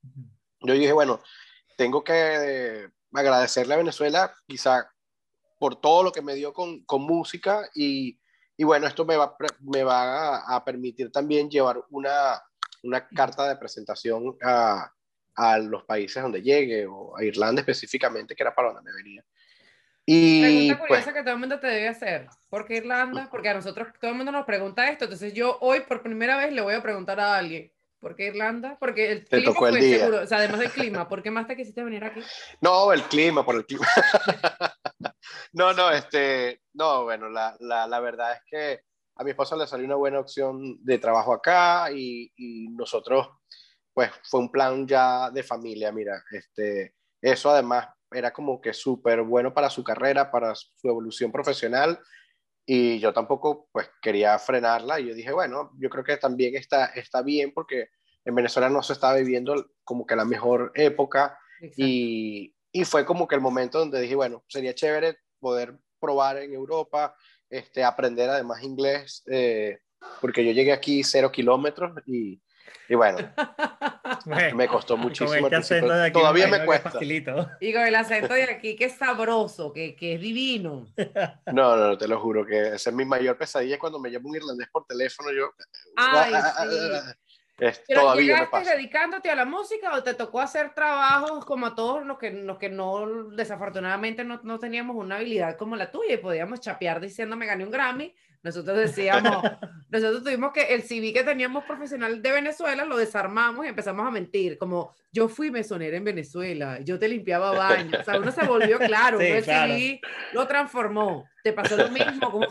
Yo dije, bueno, tengo que agradecerle a Venezuela, quizá por todo lo que me dio con, con música y, y, bueno, esto me va, me va a, permitir también llevar una, una carta de presentación a, a, los países donde llegue, o a Irlanda específicamente, que era para donde me venía. Y, pregunta curiosa pues que todo el mundo te debe hacer. ¿Por qué Irlanda? Porque a nosotros todo el mundo nos pregunta esto. Entonces yo hoy por primera vez le voy a preguntar a alguien. ¿Por qué Irlanda? Porque el clima fue seguro. O sea, además del clima, ¿por qué más te quisiste venir aquí? No, el clima, por el clima. no, no, este, no, bueno, la, la, la, verdad es que a mi esposa le salió una buena opción de trabajo acá y, y nosotros, pues fue un plan ya de familia, mira, este, eso además era como que súper bueno para su carrera, para su evolución profesional y yo tampoco pues quería frenarla y yo dije, bueno, yo creo que también está, está bien porque en Venezuela no se estaba viviendo como que la mejor época y, y, fue como que el momento donde dije, bueno, sería chévere poder probar en Europa, este, aprender además inglés, eh, porque yo llegué aquí cero kilómetros y, y bueno, me costó muchísimo. Con este de aquí, Todavía me cuesta. facilito. Y con el acento de aquí, que es sabroso, que, que es divino. No, no, no, te lo juro que esa es mi mayor pesadilla cuando me llama un irlandés por teléfono. Yo, Ay, ah, sí. es- Pero todavía me llegaste pasa. dedicándote a la música o te tocó hacer trabajos como a todos los que, los que no, desafortunadamente no, no teníamos una habilidad como la tuya y podíamos chapear diciendo me gané un Grammy. Nosotros decíamos, nosotros tuvimos que el CV que teníamos profesional de Venezuela lo desarmamos y empezamos a mentir, como yo fui mesonera en Venezuela, yo te limpiaba baños, o sea, uno se volvió claro, Sí, uno el claro. CV lo transformó, te pasó lo mismo, como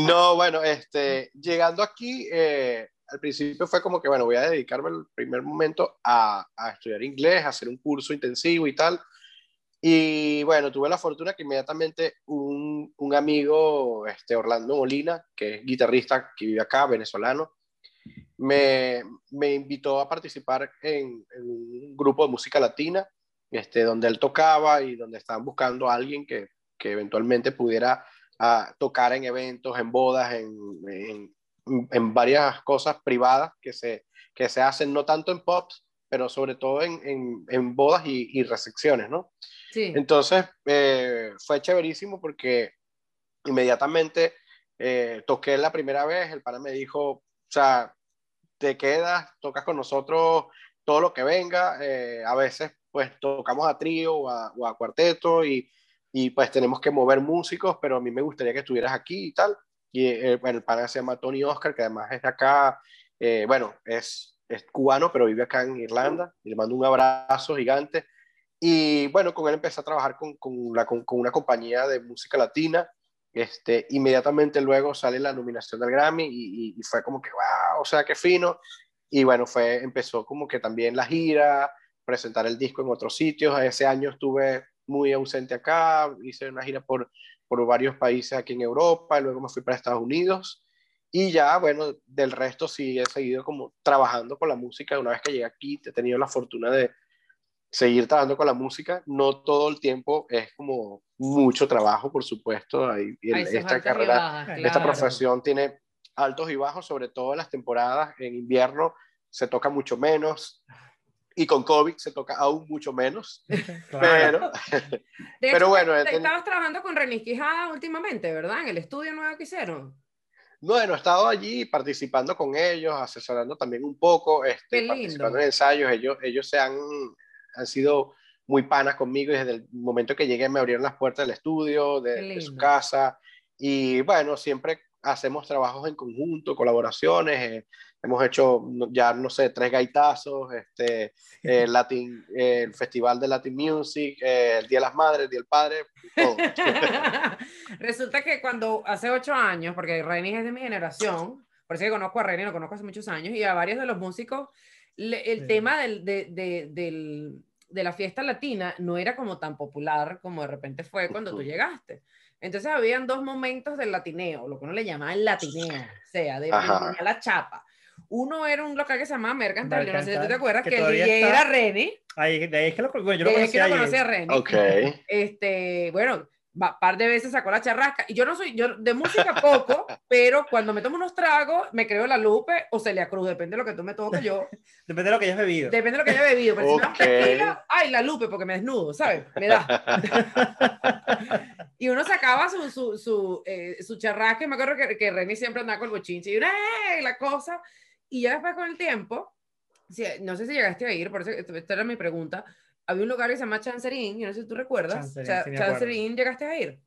No, bueno, este, llegando aquí, eh, al principio fue como que, bueno, voy a dedicarme el primer momento a, a estudiar inglés, a hacer un curso intensivo y tal. Y bueno, tuve la fortuna que inmediatamente un, un amigo, este, Orlando Molina, que es guitarrista que vive acá, venezolano, me, me invitó a participar en, en un grupo de música latina, este, donde él tocaba y donde estaban buscando a alguien que, que eventualmente pudiera a tocar en eventos, en bodas, en, en, en varias cosas privadas que se, que se hacen, no tanto en pops, pero sobre todo en, en, en bodas y, y, recepciones, ¿no? Entonces eh, fue chéverísimo porque inmediatamente eh, toqué la primera vez, el pana me dijo, o sea, te quedas, tocas con nosotros todo lo que venga, eh, a veces pues tocamos a trío o a, o a cuarteto y, y pues tenemos que mover músicos, pero a mí me gustaría que estuvieras aquí y tal. Y eh, el pana se llama Tony Oscar, que además es de acá, eh, bueno, es, es cubano, pero vive acá en Irlanda. Y le mando un abrazo gigante. Y bueno, con él empecé a trabajar con, con, una compañía de música latina. Este, inmediatamente luego sale la nominación del Grammy y fue como que, wow, o sea, qué fino. Y bueno, fue, empezó como que también la gira, presentar el disco en otros sitios. Ese año estuve muy ausente acá, hice una gira por, por varios países aquí en Europa, y luego me fui para Estados Unidos y ya, bueno, del resto sí he seguido como trabajando con la música. Una vez que llegué aquí, he tenido la fortuna de seguir trabajando con la música. No todo el tiempo es como mucho trabajo, por supuesto. Hay, esta carrera, bajas, esta claro. profesión tiene altos y bajos, sobre todo en las temporadas. En invierno se toca mucho menos y con COVID se toca aún mucho menos. Claro. Pero, De pero hecho, bueno, te- ten- estabas trabajando con Renis Quijada últimamente, ¿verdad? En el estudio nuevo que hicieron. Bueno, he estado allí participando con ellos, asesorando también un poco, este, participando en ensayos. Ellos, ellos se han, han sido muy panas conmigo y desde el momento que llegué me abrieron las puertas del estudio, de, de su casa. Y bueno, siempre hacemos trabajos en conjunto, colaboraciones. eh, hemos hecho ya, no sé, tres gaitazos, este, eh, Latin, eh, el Festival de Latin Music, eh, el Día de las Madres, el Día del Padre, todo. Resulta que cuando hace ocho años, porque Renis es de mi generación, por eso que conozco a Renis, lo conozco hace muchos años, y a varios de los músicos, le- el Sí. tema del, de, de- del- de la fiesta latina no era como tan popular como de repente fue cuando tú llegaste. Entonces habían dos momentos del latineo, lo que uno le llamaba el latineo, o sea, de, la chapa. Uno era un local que se llamaba Mercantile, yo no sé si tú te acuerdas, que que, el todavía DJ está. era Renis, Ahí, de ahí es que lo, bueno, yo lo es que conocí lo conocí a ayer. Renis. Ok. Este, bueno, va- par de veces sacó la charrasca. Y yo no soy, yo de música poco, pero cuando me tomo unos tragos, me creo la Lupe o Celia Cruz, depende de lo que tú me toques yo, Depende de lo que hayas bebido. depende de lo que haya bebido. Pero si me da un Ok. tequila, ay, la Lupe, porque me desnudo, ¿sabes? Me da. Y uno sacaba su, su, su, eh, su charrasca, y me acuerdo que, que Reni siempre andaba con el bochinche, y una, ¡eh! la cosa. Y ya después con el tiempo, si- no sé si llegaste a ir, por eso esta era mi pregunta, había un lugar que se llama Chancerín, yo no sé si tú recuerdas. Chancerín, Cha- sí. Chancerín, ¿llegaste a ir?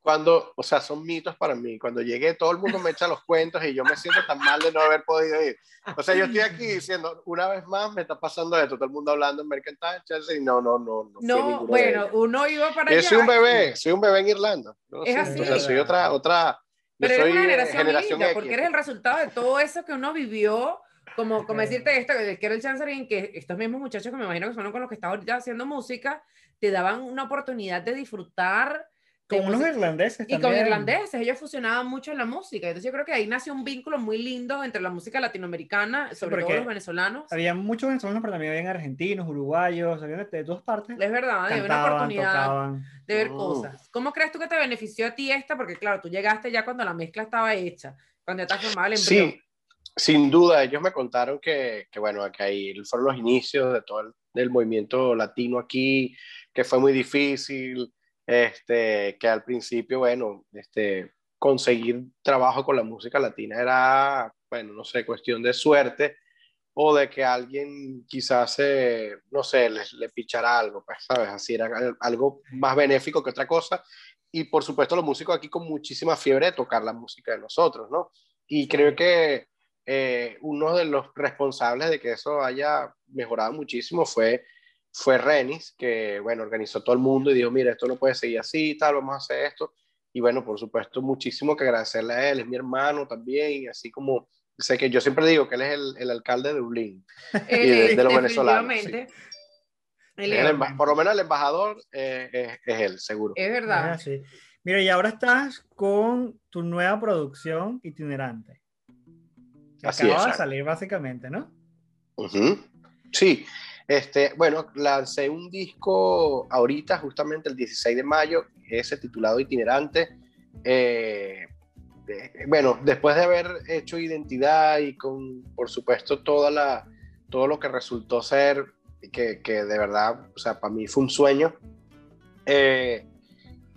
Cuando, o sea, son mitos para mí. Cuando llegué, todo el mundo me echa los cuentos y yo me siento tan mal de no haber podido ir. O sea, yo estoy aquí diciendo, una vez más me está pasando esto, todo el mundo hablando en Mercantile, Chelsea, y no, no, no. No, No, bueno, uno iba para Yo allá. soy un bebé, soy un bebé en Irlanda. Yo Es así. O sea, soy otra, otra. Yo Pero eres soy una eh, generación, generación linda, X. porque eres el resultado de todo eso que uno vivió, como, como decirte esto, que era el Chancerín, que estos mismos muchachos que me imagino que son con los que estás ahorita haciendo música, te daban una oportunidad de disfrutar. de Con unos irlandeses Y con irlandeses, ellos fusionaban mucho en la música. Entonces yo creo que ahí nació un vínculo muy lindo entre la música latinoamericana, sobre todo porque los venezolanos. Había muchos venezolanos, pero también habían argentinos, uruguayos, había de, todas partes. Es verdad, hay una oportunidad tocaban. de ver Mm. cosas. ¿Cómo crees tú que te benefició a ti esta? Porque claro, tú llegaste ya cuando la mezcla estaba hecha, cuando ya estás formado el embrión. Sí, sin duda, ellos me contaron que, que, bueno, que ahí fueron los inicios de todo el del movimiento latino aquí, que fue muy difícil, este, que al principio, bueno, este, conseguir trabajo con la música latina era, bueno, no sé, cuestión de suerte o de que alguien quizás, eh, no sé, le, le pichara algo, pues, ¿sabes? Así era algo más benéfico que otra cosa. Y por supuesto los músicos aquí con muchísima fiebre de tocar la música de nosotros, ¿no? Y creo que eh, uno de los responsables de que eso haya mejorado muchísimo fue, fue Renis, que, bueno, organizó todo el mundo y dijo, mira, esto no puede seguir así, tal, vamos a hacer esto. Y bueno, por supuesto, muchísimo que agradecerle a él, es mi hermano también, así como sé que yo siempre digo que él es el, el alcalde de Dublín de, los venezolanos. por lo menos el embajador eh, es, él, seguro. Es verdad. Ah, mira, y ahora estás con tu nueva producción itinerante. Así acaba de salir básicamente, ¿no? Sí, este, bueno, lancé un disco ahorita, justamente el 16 de mayo, ese titulado Itinerante. Eh, bueno, después de haber hecho identidad y con, por supuesto, toda la, todo lo que resultó ser, que, que de verdad, o sea, para mí fue un sueño, eh,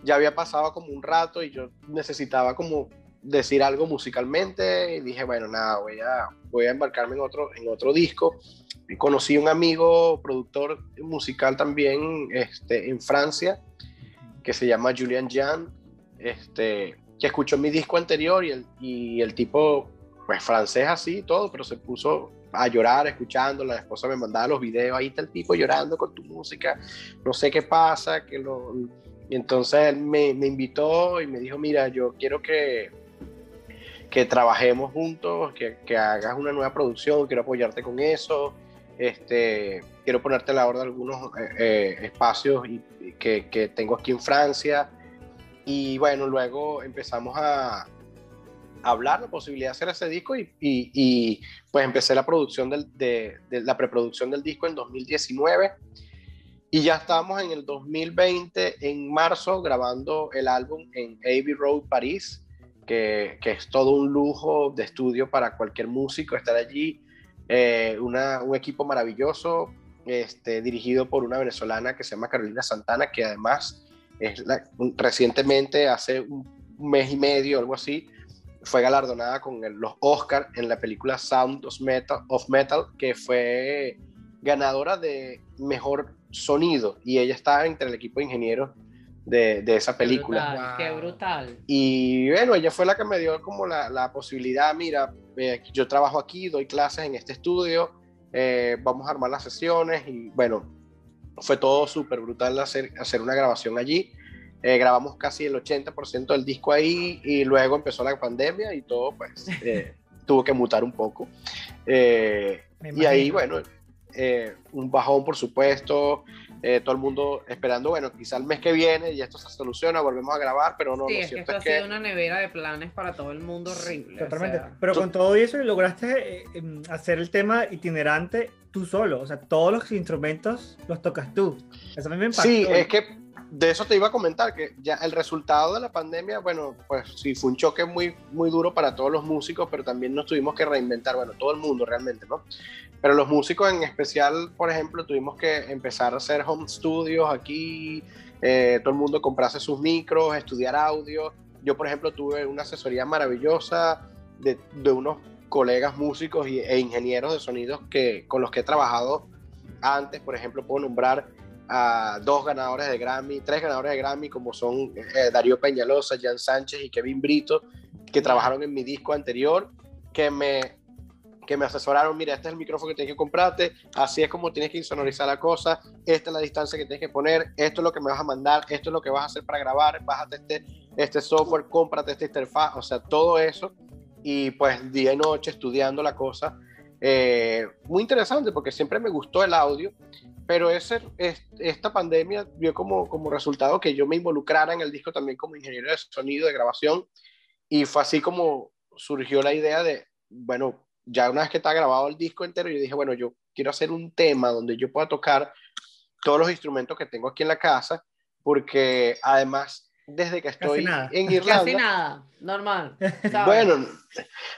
ya había pasado como un rato y yo necesitaba como decir algo musicalmente y dije, bueno, nada, voy a, voy a embarcarme en otro, en otro disco. Y conocí un amigo, productor musical también este, en Francia, que se llama Julian Jean, este, que escuchó mi disco anterior y el, y el tipo, pues francés así todo, pero se puso a llorar escuchando, la esposa me mandaba los videos, ahí está el tipo llorando con tu música, no sé qué pasa, que lo... Y entonces él me, me invitó y me dijo, mira, yo quiero que, que trabajemos juntos, que, que, hagas una nueva producción, quiero apoyarte con eso, este, quiero ponerte a la orden de algunos eh, eh, espacios y, que, que, tengo aquí en Francia. Y bueno, luego empezamos a, hablar la posibilidad de hacer ese disco y, y, y pues empecé la producción del, de, de, la preproducción del disco en 2019 y ya estamos en el 2020 en marzo grabando el álbum en Abbey Road París que, es todo un lujo de estudio para cualquier músico estar allí. Eh, un equipo maravilloso, este, dirigido por una venezolana que se llama Carolina Santana, que además es recientemente, hace un, mes y medio, algo así, fue galardonada con los Oscar en la película Sound of Metal, of Metal, que fue ganadora de mejor sonido y ella estaba entre el equipo de ingenieros de, de esa película. Qué brutal, Y bueno, ella fue la que me dio como la, la posibilidad, mira, eh, yo trabajo aquí, doy clases en este estudio, eh, vamos a armar las sesiones y bueno, fue todo súper brutal hacer, hacer una grabación allí. Eh, grabamos casi el 80% del disco ahí y luego empezó la pandemia y todo pues tuvo que mutar un poco. y ahí, bueno, un bajón por supuesto, eh, todo el mundo esperando, bueno, quizá el mes que viene y esto se soluciona, volvemos a grabar, pero no. Sí, es que esto ha sido una nevera de planes para todo el mundo horrible. Totalmente. pero con todo eso lograste eh, em, hacer el tema itinerante tú solo, o sea, todos los instrumentos los tocas tú. Eso a mí me impactó. Sí, es que de eso te iba a comentar, que ya el resultado de la pandemia, bueno, pues sí, fue un choque muy, muy duro para todos los músicos, pero también nos tuvimos que reinventar, bueno, todo el mundo realmente, ¿no? Pero los músicos en especial, por ejemplo, tuvimos que empezar a hacer home studios aquí, eh, todo el mundo comprase sus micros, estudiar audio. Yo, por ejemplo, tuve una asesoría maravillosa de, de unos colegas músicos y, e ingenieros de sonidos que, con los que he trabajado antes. Por ejemplo, puedo nombrar a dos ganadores de Grammy, tres ganadores de Grammy, como son eh, Darío Peñalosa, Jan Sánchez y Kevin Brito, que trabajaron en mi disco anterior, que me que me asesoraron, mira, este es el micrófono que tienes que comprarte, así es como tienes que insonorizar la cosa, esta es la distancia que tienes que poner, esto es lo que me vas a mandar, esto es lo que vas a hacer para grabar, bájate este, este software, cómprate esta interfaz, o sea, todo eso, y pues día y noche estudiando la cosa. Eh, muy interesante porque siempre me gustó el audio, pero ese, esta pandemia dio como, como resultado que yo me involucrara en el disco también como ingeniero de sonido, de grabación, y fue así como surgió la idea de, bueno, ya una vez que está grabado el disco entero, yo dije, bueno, yo quiero hacer un tema donde yo pueda tocar todos los instrumentos que tengo aquí en la casa, porque además desde que estoy en Irlanda. Casi nada, normal. Bueno,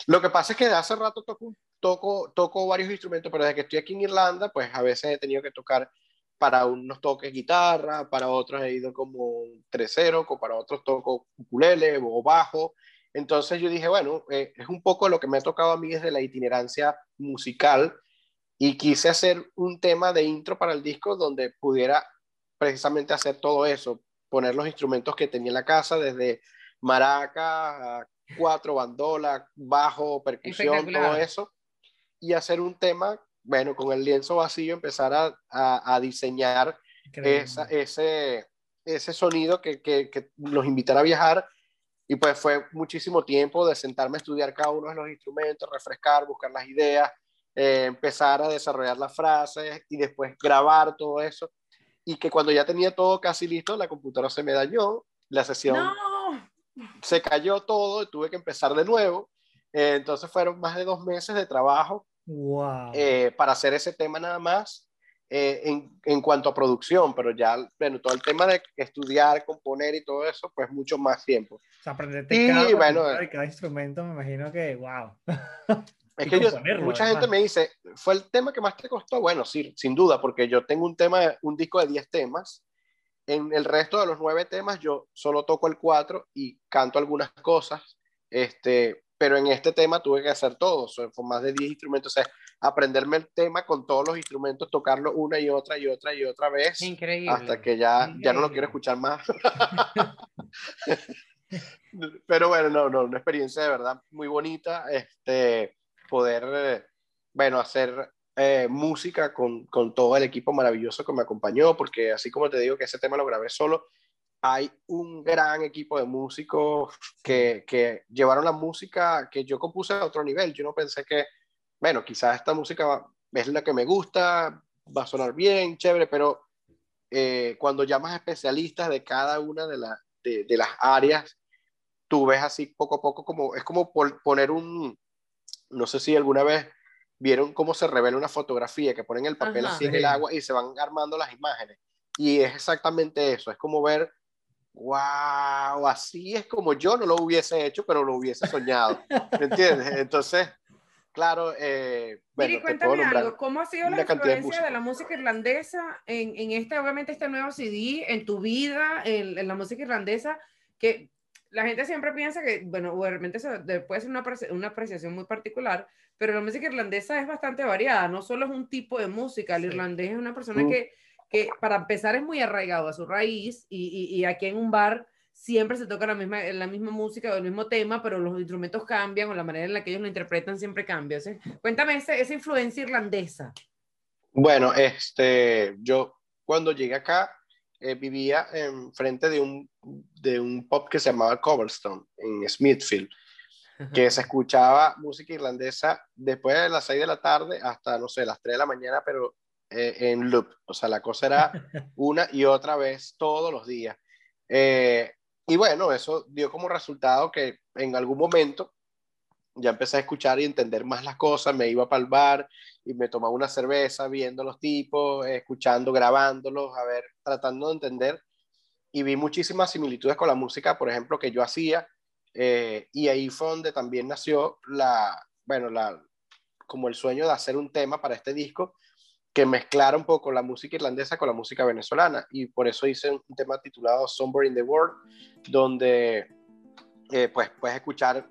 lo que pasa es que de hace rato toco, toco, toco varios instrumentos, pero desde que estoy aquí en Irlanda, pues a veces he tenido que tocar para unos toques guitarra, para otros he ido como tresero, para otros toco ukulele o bajo. Entonces yo dije, bueno, eh, es un poco lo que me ha tocado a mí desde la itinerancia musical y quise hacer un tema de intro para el disco donde pudiera precisamente hacer todo eso, poner los instrumentos que tenía en la casa, desde maraca, cuatro, bandola, bajo, percusión, todo eso, y hacer un tema, bueno, con el lienzo vacío, empezar a, a, diseñar ese, ese sonido que, que, que nos invitara a viajar. Y pues fue muchísimo tiempo de sentarme a estudiar cada uno de los instrumentos, refrescar, buscar las ideas, eh, empezar a desarrollar las frases y después grabar todo eso y que cuando ya tenía todo casi listo, la computadora se me dañó, la sesión se cayó todo, y tuve que empezar de nuevo. Eh, entonces fueron más de dos meses de trabajo eh, para hacer ese tema nada más eh, en, en, cuanto a producción, pero ya, bueno, todo el tema de estudiar, componer y todo eso, pues mucho más tiempo. O sea, aprenderte cada, bueno, cada instrumento, me imagino que, wow. Es que yo, mucha gente me dice, ¿fue el tema que más te costó? Bueno, sí, sin duda, porque yo tengo un tema, un disco de 10 temas. En el resto de los 9 temas yo solo toco el 4 y canto algunas cosas. Este, pero en este tema tuve que hacer todo, son más de 10 instrumentos, o sea, aprenderme el tema con todos los instrumentos, tocarlo una y otra y otra y otra vez. Increíble. Hasta que ya, ya no lo quiero escuchar más. pero bueno, no, no, una experiencia de verdad muy bonita. Este, poder, eh, bueno, hacer eh, música con, con, todo el equipo maravilloso que me acompañó, porque así como te digo que ese tema lo grabé solo, hay un gran equipo de músicos que, que llevaron la música que yo compuse a otro nivel. Yo no pensé que, bueno, quizás esta música es la que me gusta, va a sonar bien, chévere, pero eh, cuando llamas especialistas de cada una de, la, de, de, las áreas, tú ves así poco a poco como, es como poner un, no sé si alguna vez vieron cómo se revela una fotografía, que ponen el papel así en el agua y se van armando las imágenes. Y es exactamente eso, es como ver, wow, así es como yo no lo hubiese hecho, pero lo hubiese soñado. ¿Me entiendes? Entonces, claro, eh, bueno, cuéntame algo, ¿cómo ha sido la influencia de, la música irlandesa en, en, este, obviamente, este nuevo CD, en tu vida, en, en la música irlandesa? Que la gente siempre piensa que, bueno, eso puede ser una, una, apreciación muy particular, pero la música irlandesa es bastante variada, no solo es un tipo de música, el irlandés es una persona mm. que, que, para empezar, es muy arraigado a su raíz y, y, aquí en un bar siempre se toca la misma, la misma música o el mismo tema, pero los instrumentos cambian o la manera en la que ellos lo interpretan siempre cambia. Cuéntame esa, esa influencia irlandesa. Bueno, este, yo cuando llegué acá, eh, vivía en frente de un, de un pub que se llamaba Coverstone, en Smithfield, que se escuchaba música irlandesa después de las 6 de la tarde hasta, no sé, las 3 de la mañana, pero eh, en loop. O sea, la cosa era una y otra vez todos los días. Eh, y bueno, eso dio como resultado que en algún momento ya empecé a escuchar y entender más las cosas, me iba para el bar y me tomaba una cerveza viendo los tipos, escuchando, grabándolos, a ver, tratando de entender y vi muchísimas similitudes con la música, por ejemplo, que yo hacía eh, y ahí fue donde también nació la, bueno, la, como el sueño de hacer un tema para este disco que mezclara un poco la música irlandesa con la música venezolana y por eso hice un tema titulado Somewhere in the World, donde eh, pues puedes escuchar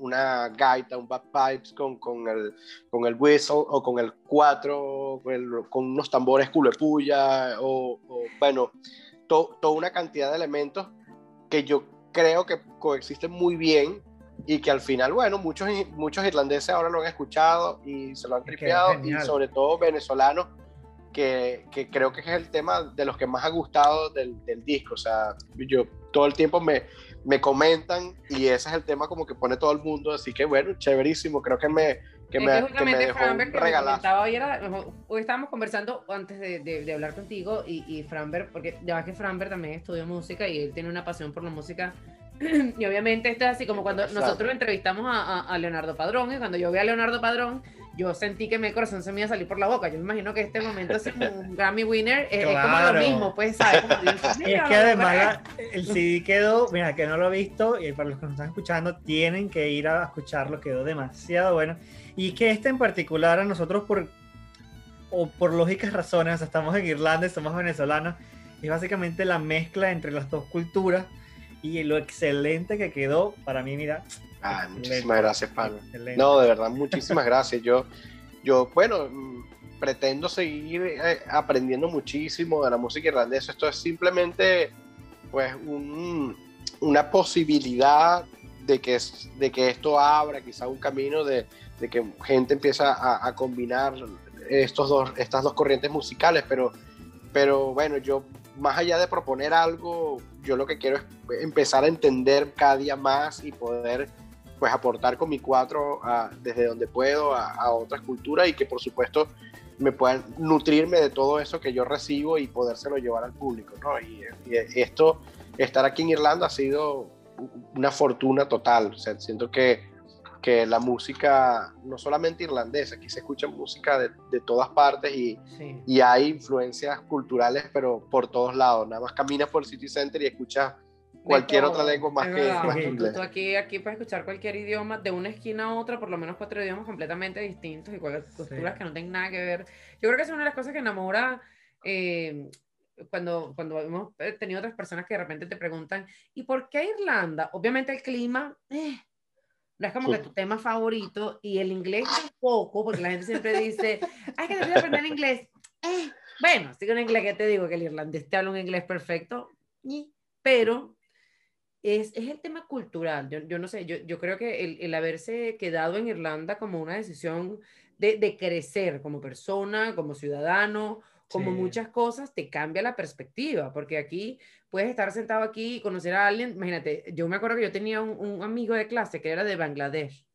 una gaita, un bagpipes con, con, el, con el whistle o con el cuatro, con, unos tambores culepuya o, o bueno, toda una cantidad de elementos que yo creo que coexisten muy bien y que al final, bueno, muchos, muchos irlandeses ahora lo han escuchado y se lo han tripeado y sobre todo venezolanos que, que, creo que es el tema de los que más ha gustado del, del disco. O sea, yo todo el tiempo me, me comentan y ese es el tema como que pone todo el mundo, así que bueno, chéverísimo, creo que me, que me, que me dejó un regalazo. Hoy, hoy, estábamos conversando antes de, de, hablar contigo y, y Franber, porque ya que Franber también estudió música y él tiene una pasión por la música y obviamente esto es así como cuando nosotros entrevistamos a, a, Leonardo Padrón y cuando yo vi a Leonardo Padrón yo sentí que mi corazón se me iba a salir por la boca. Yo me imagino que este momento es un Grammy winner, es, como lo mismo, pues, ¿sabes? es que además el CD quedó, mira, que no lo he visto, y para los que nos están escuchando, tienen que ir a escucharlo, quedó demasiado bueno. Y que este en particular a nosotros por, o por lógicas razones, estamos en Irlanda y somos venezolanos, es básicamente la mezcla entre las dos culturas y lo excelente que quedó para mí, mira, Ay, muchísimas gracias, Pablo. No, de verdad, muchísimas gracias. Yo, yo bueno, mm, pretendo seguir eh, aprendiendo muchísimo de la música irlandesa. Esto es simplemente, pues, una posibilidad de que, de que esto abra quizá un camino de, de que gente empieza a, a, combinar estos dos, estas dos corrientes musicales, pero, pero bueno, yo más allá de proponer algo, yo lo que quiero es empezar a entender cada día más y poder pues aportar con mi cuatro desde donde puedo a, otras culturas y que por supuesto me puedan nutrirme de todo eso que yo recibo y podérselo llevar al público, ¿no? Y, esto, estar aquí en Irlanda ha sido una fortuna total, o sea, siento que, que la música, no solamente irlandesa, aquí se escucha música de, de todas partes y, y hay influencias culturales, pero por todos lados, nada más caminas por el City Center y escuchas cualquier otra lengua más que, inglés. Tú, aquí, aquí puedes escuchar cualquier idioma de una esquina a otra, por lo menos cuatro idiomas completamente distintos y culturas que no tengan nada que ver. Yo creo que es una de las cosas que enamora eh, cuando, cuando hemos tenido otras personas que de repente te preguntan, ¿y por qué Irlanda? Obviamente el clima... Eh, no es como que tu tema favorito y el inglés tampoco, porque la gente siempre dice, ay, que aprender inglés. Eh, bueno, sí en inglés que te digo que el irlandés te habla un inglés perfecto, pero es, es el tema cultural. Yo, yo no sé, yo, yo creo que el, el, haberse quedado en Irlanda como una decisión de, de crecer como persona, como ciudadano, como muchas cosas, te cambia la perspectiva, porque aquí puedes estar sentado aquí y conocer a alguien. Imagínate, yo me acuerdo que yo tenía un, un amigo de clase que era de Bangladesh.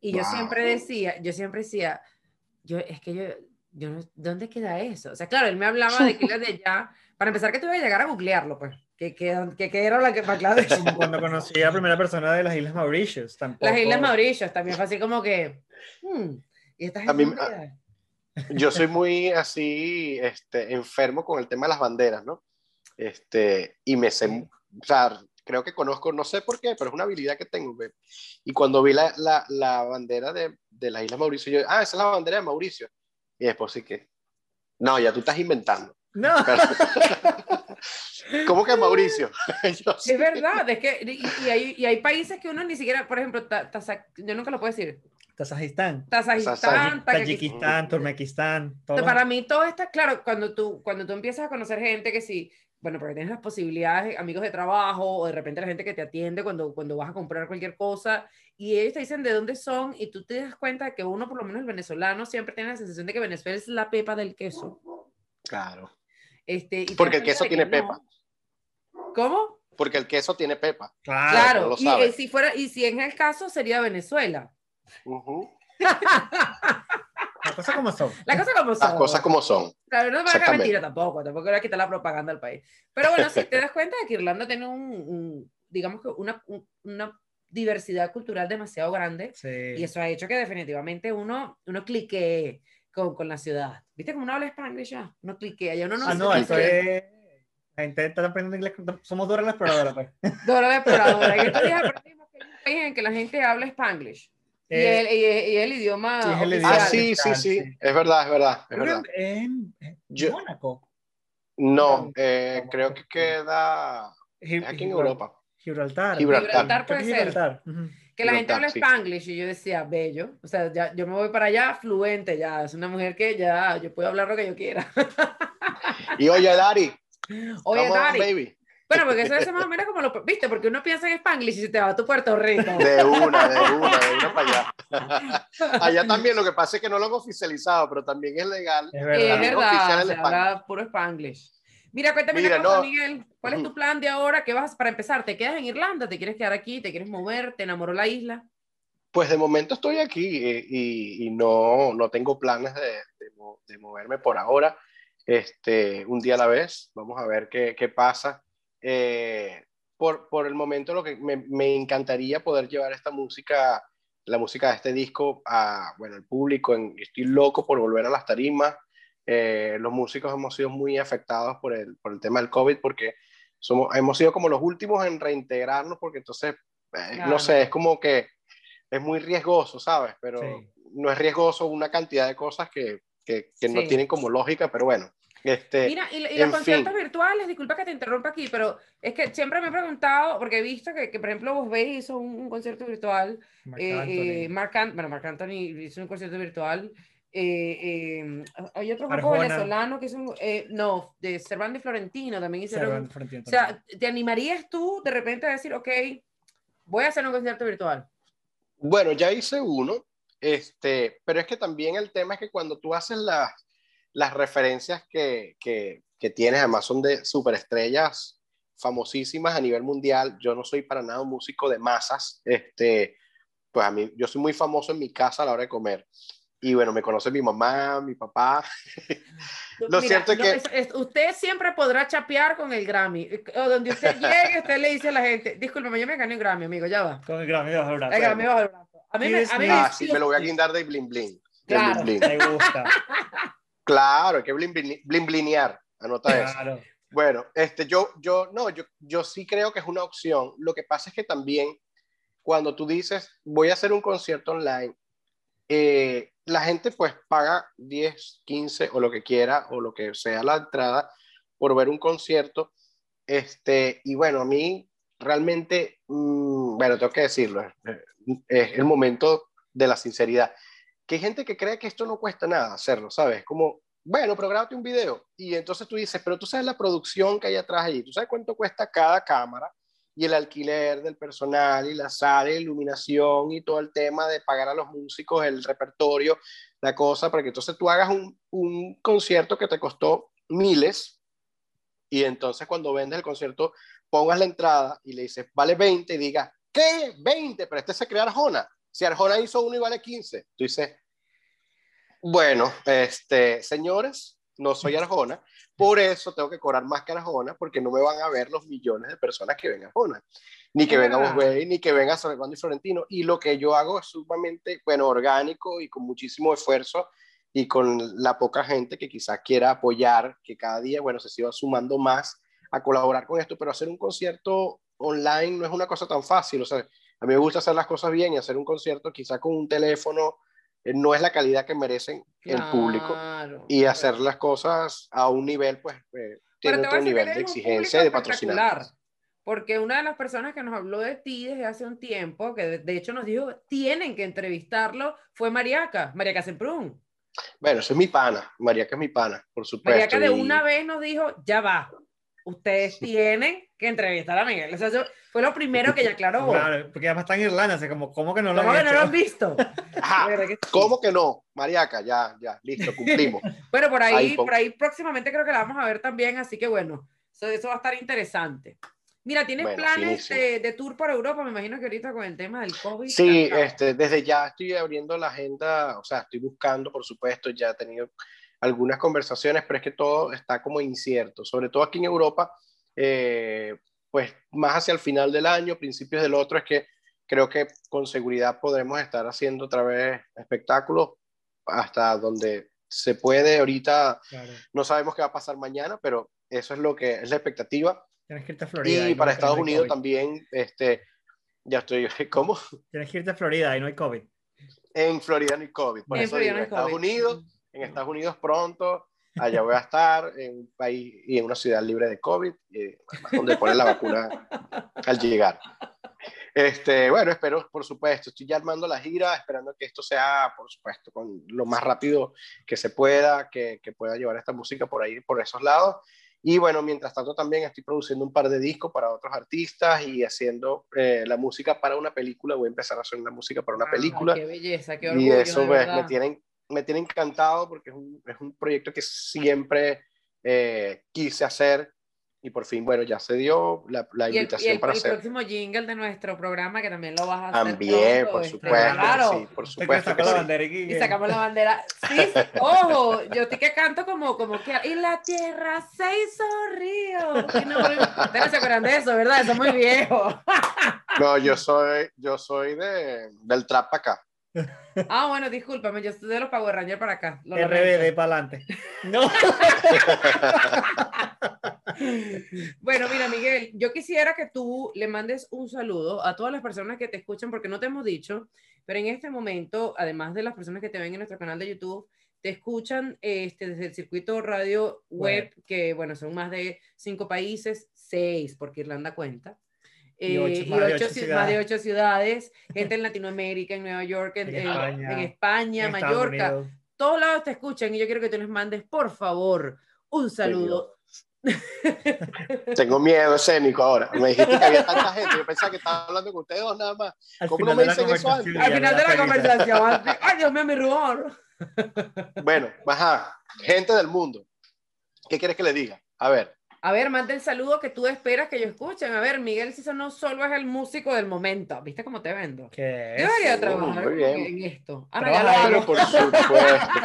Y yo siempre decía, yo siempre decía, yo, es que yo, yo no, ¿dónde queda eso? O sea, claro, él me hablaba de que era de allá. Para empezar, que tuve que llegar a googlearlo, pues que, que, que, era la que claro. Como cuando conocí a la primera persona de las Islas Mauritius. Tampoco... Las Islas Mauritius también fue así como que. Hmm, ¿y a mí, yo soy muy así, este, enfermo con el tema de las banderas, ¿no? Este, y me sé, o sea, creo que conozco, no sé por qué, pero es una habilidad que tengo. Y cuando vi la, la, la bandera de, de las Islas Mauricio, yo, ah, esa es la bandera de Mauricio. Y después sí que, no, ya tú estás inventando. No. ¿Cómo que Mauricio? es verdad, es que y, hay, y, hay, países que uno ni siquiera, por ejemplo, yo nunca lo puedo decir. Tazajistán. Tazajistán, Tayikistán, Turmekistán. Para mí todo está claro cuando tú, cuando tú empiezas a conocer gente que sí, bueno, porque tienes las posibilidades, amigos de trabajo, o de repente la gente que te atiende cuando, cuando vas a comprar cualquier cosa, y ellos te dicen de dónde son, y tú te das cuenta de que uno, por lo menos el venezolano, siempre tiene la sensación de que Venezuela es la pepa del queso. Claro. Este, porque el queso tiene pepa. ¿Cómo? Porque el queso tiene pepa. Claro, y, eh, si fuera, y si en el caso sería Venezuela. Las cosas como son. Las cosas como son. Las cosas como son. Claro, no me mentira tampoco, tampoco voy a quitar la propaganda al país. Pero bueno, si te das cuenta de que Irlanda tiene un, digamos que una, una diversidad cultural demasiado grande y eso ha hecho que definitivamente uno, uno clique con, con la ciudad. ¿Viste cómo uno habla español ya? Uno cliquea, ya uno no Ah, no, eso es la gente está aprendiendo inglés. Somos Dora la exploradora, pues. Dora la exploradora. Y estos días aprendimos que hay un país en que la gente habla spanglish. Y, eh, el, y, y, el, idioma. Sí, es el idioma ah, sí, sí, sí, Es verdad, es verdad. Es verdad. En, en Mónaco. No, eh, creo que queda aquí en Europa. Gibraltar. Gibraltar, Gibraltar puede ser. Que la gente habla spanglish y yo decía, bello. O sea, ya, yo me voy para allá fluente ya. Es una mujer que ya, yo puedo hablar lo que yo quiera. y oye, Dari, Oye, Dari. Bueno, porque eso es más o menos como lo. ¿Viste? Porque uno piensa en Spanglish y se te va a tu Puerto Rico. De una, de una, de una para allá. allá también lo que pasa es que no lo han oficializado, pero también es legal. Es verdad, es verdad se habla puro Spanglish. Mira, cuéntame Mira, cosa, Miguel. ¿Cuál es tu plan de ahora? ¿Qué vas para empezar? ¿Te quedas en Irlanda? ¿Te quieres quedar aquí? ¿Te quieres mover? ¿Te enamoró la isla? Pues de momento estoy aquí eh, y, y, no, no tengo planes de, de, de moverme por ahora este, un día a la vez. Vamos a ver qué, qué pasa. Eh, por, por, el momento lo que me, me, encantaría poder llevar esta música la música de este disco a, bueno, el público. estoy loco por volver a las tarimas. Eh, los músicos hemos sido muy afectados por el, por el tema del COVID porque somos, hemos sido como los últimos en reintegrarnos porque entonces, eh, no sé, es como que es muy riesgoso, ¿sabes? Pero no es riesgoso una cantidad de cosas que, que, que no tienen como lógica, pero bueno. Este, Mira, y, los conciertos virtuales, disculpa que te interrumpa aquí, pero es que siempre me he preguntado, porque he visto que, que por ejemplo, vos veis hizo un, concierto virtual, Marc, eh, eh, Marc, bueno, Marc Anthony hizo un concierto virtual, eh, eh, hay otro grupo venezolano que es un, eh, no, de Cervantes Florentino también hicieron. Florentino, o sea, ¿te animarías tú de repente a decir, ok, voy a hacer un concierto virtual? Bueno, ya hice uno, este, pero es que también el tema es que cuando tú haces las las referencias que, que, que tienes, además son de superestrellas famosísimas a nivel mundial. Yo no soy para nada un músico de masas. Este, pues a mí, yo soy muy famoso en mi casa a la hora de comer. Y bueno, me conoce mi mamá, mi papá. Lo cierto es que... usted siempre podrá chapear con el Grammy. O donde usted llegue, usted le dice a la gente, discúlpeme, yo me gané un Grammy, amigo, ya va. Con el Grammy bajo el brazo. El Grammy bajo el brazo. A mí, me, a mí ah, sí, me lo voy a guindar de bling bling. Claro. Bling, bling. Me gusta. Claro, hay que blin, blinear, anota eso. Bueno, este, yo, yo, no, yo, yo sí creo que es una opción. Lo que pasa es que también cuando tú dices, voy a hacer un concierto online, eh, la gente pues paga 10, 15 o lo que quiera o lo que sea la entrada por ver un concierto. Este, y bueno, a mí realmente, mm, bueno, tengo que decirlo, es el momento de la sinceridad que hay gente que cree que esto no cuesta nada hacerlo, ¿sabes? Como, bueno, pero grábate un video. Y entonces tú dices, pero tú sabes la producción que hay atrás allí, tú sabes cuánto cuesta cada cámara y el alquiler del personal y la sala, y iluminación y todo el tema de pagar a los músicos, el repertorio, la cosa, para que entonces tú hagas un, un concierto que te costó miles y entonces cuando vendes el concierto pongas la entrada y le dices, vale 20 y digas, ¿qué? 20, pero este se crea Arjona. Si Arjona hizo uno y vale 15, tú dices, bueno, este, señores, no soy Arjona, por eso tengo que cobrar más que Arjona, porque no me van a ver los millones de personas que ven a Arjona, ni que venga Bosway, ni que venga Salvador y Florentino. Y lo que yo hago es sumamente, bueno, orgánico y con muchísimo esfuerzo y con la poca gente que quizás quiera apoyar, que cada día, bueno, se siga sumando más a colaborar con esto, pero hacer un concierto online no es una cosa tan fácil, o sea, a mí me gusta hacer las cosas bien y hacer un concierto quizá con un teléfono eh, no es la calidad que merecen el público y hacer las cosas a un nivel, pues, eh, tiene otro nivel de exigencia y de patrocinar. Porque una de las personas que nos habló de ti desde hace un tiempo, que de, hecho nos dijo, tienen que entrevistarlo, fue Mariaca, Mariaca Semprún. Bueno, eso es mi pana, Mariaca es mi pana, por supuesto. Mariaca de una vez nos dijo, ya va, ustedes tienen que entrevistar a Miguel. O sea, eso fue lo primero que ella aclaró. Claro, porque además está en Irlanda, así como, ¿cómo que no lo ¿Cómo han que no lo han visto? ¿Cómo que no? Mariaca, ya, ya, listo, cumplimos. bueno, por ahí, por ahí próximamente creo que la vamos a ver también, así que bueno, eso, eso va a estar interesante. Mira, ¿tienes planes de, de, tour para Europa? Me imagino que ahorita con el tema del COVID. Sí, este, desde ya estoy abriendo la agenda, o sea, estoy buscando, por supuesto, ya he tenido algunas conversaciones, pero es que todo está como incierto, sobre todo aquí en Europa, eh, pues más hacia el final del año, principios del otro, es que creo que con seguridad podremos estar haciendo otra vez espectáculos hasta donde se puede. Ahorita no sabemos qué va a pasar mañana, pero eso es lo que es la expectativa. Tienes que irte a Florida. Y, para Estados Unidos también, este, ya estoy, ¿cómo? Tienes que irte a Florida y no hay COVID. En Florida no hay COVID. Por eso en Estados Unidos en Estados Unidos pronto, allá voy a estar en un país y en una ciudad libre de COVID, donde ponen la vacuna al llegar. Este, bueno, espero, por supuesto, estoy ya armando la gira, esperando que esto sea, por supuesto, con lo más rápido que se pueda, que, que pueda llevar esta música por ahí, por esos lados. Y bueno, mientras tanto también estoy produciendo un par de discos para otros artistas y haciendo eh, la música para una película. Voy a empezar a hacer una música para una película. Qué belleza, qué orgullo. Y eso pues, me tienen me tiene encantado porque es un, es un proyecto que siempre eh, quise hacer y por fin, bueno, ya se dio la, la invitación y el, para el hacer. El próximo jingle de nuestro programa, que también lo vas a hacer. También, por este, supuesto. Claro. Sí, por supuesto. Que la bandera y, y sacamos la bandera. Sí, ojo, yo estoy que canto como, como que. Y la tierra se hizo río. Y no, ustedes no se acuerdan de eso, ¿verdad? Eso es muy viejo. No, yo soy, yo soy de, del trap para acá. Ah, bueno, discúlpame, yo de los Power Rangers para acá. RBD para adelante. No. Bueno, mira, Miguel, yo quisiera que tú le mandes un saludo a todas las personas que te escuchan, porque no te hemos dicho, pero en este momento, además de las personas que te ven en nuestro canal de YouTube, te escuchan este, desde el circuito radio web, que bueno, son más de cinco países, seis, porque Irlanda cuenta. Y eh, ocho- y más de ocho ocho ci- más de ocho ciudades, gente en Latinoamérica, en Nueva York, en, En España, en España, en Mallorca, Unidos. todos lados te escuchan y yo quiero que tú les mandes, por favor, un saludo. Tengo miedo escénico ahora. Me dijiste que había tanta gente. Yo pensaba que estaba hablando con ustedes dos nada más. Al ¿Cómo final no me de la dicen eso conversación antes? Al final la de la feliz. conversación, ay Dios mío, mi rumor. Bueno, ajá. Gente del mundo. ¿Qué quieres que le diga? A ver. A ver, manda el saludo que tú esperas que ellos escuchen. A ver, Miguel Ciso no solo es el músico del momento. ¿Viste cómo te vendo? ¿Qué Yo debería trabajar muy bien. en esto. Pero hago. por supuesto,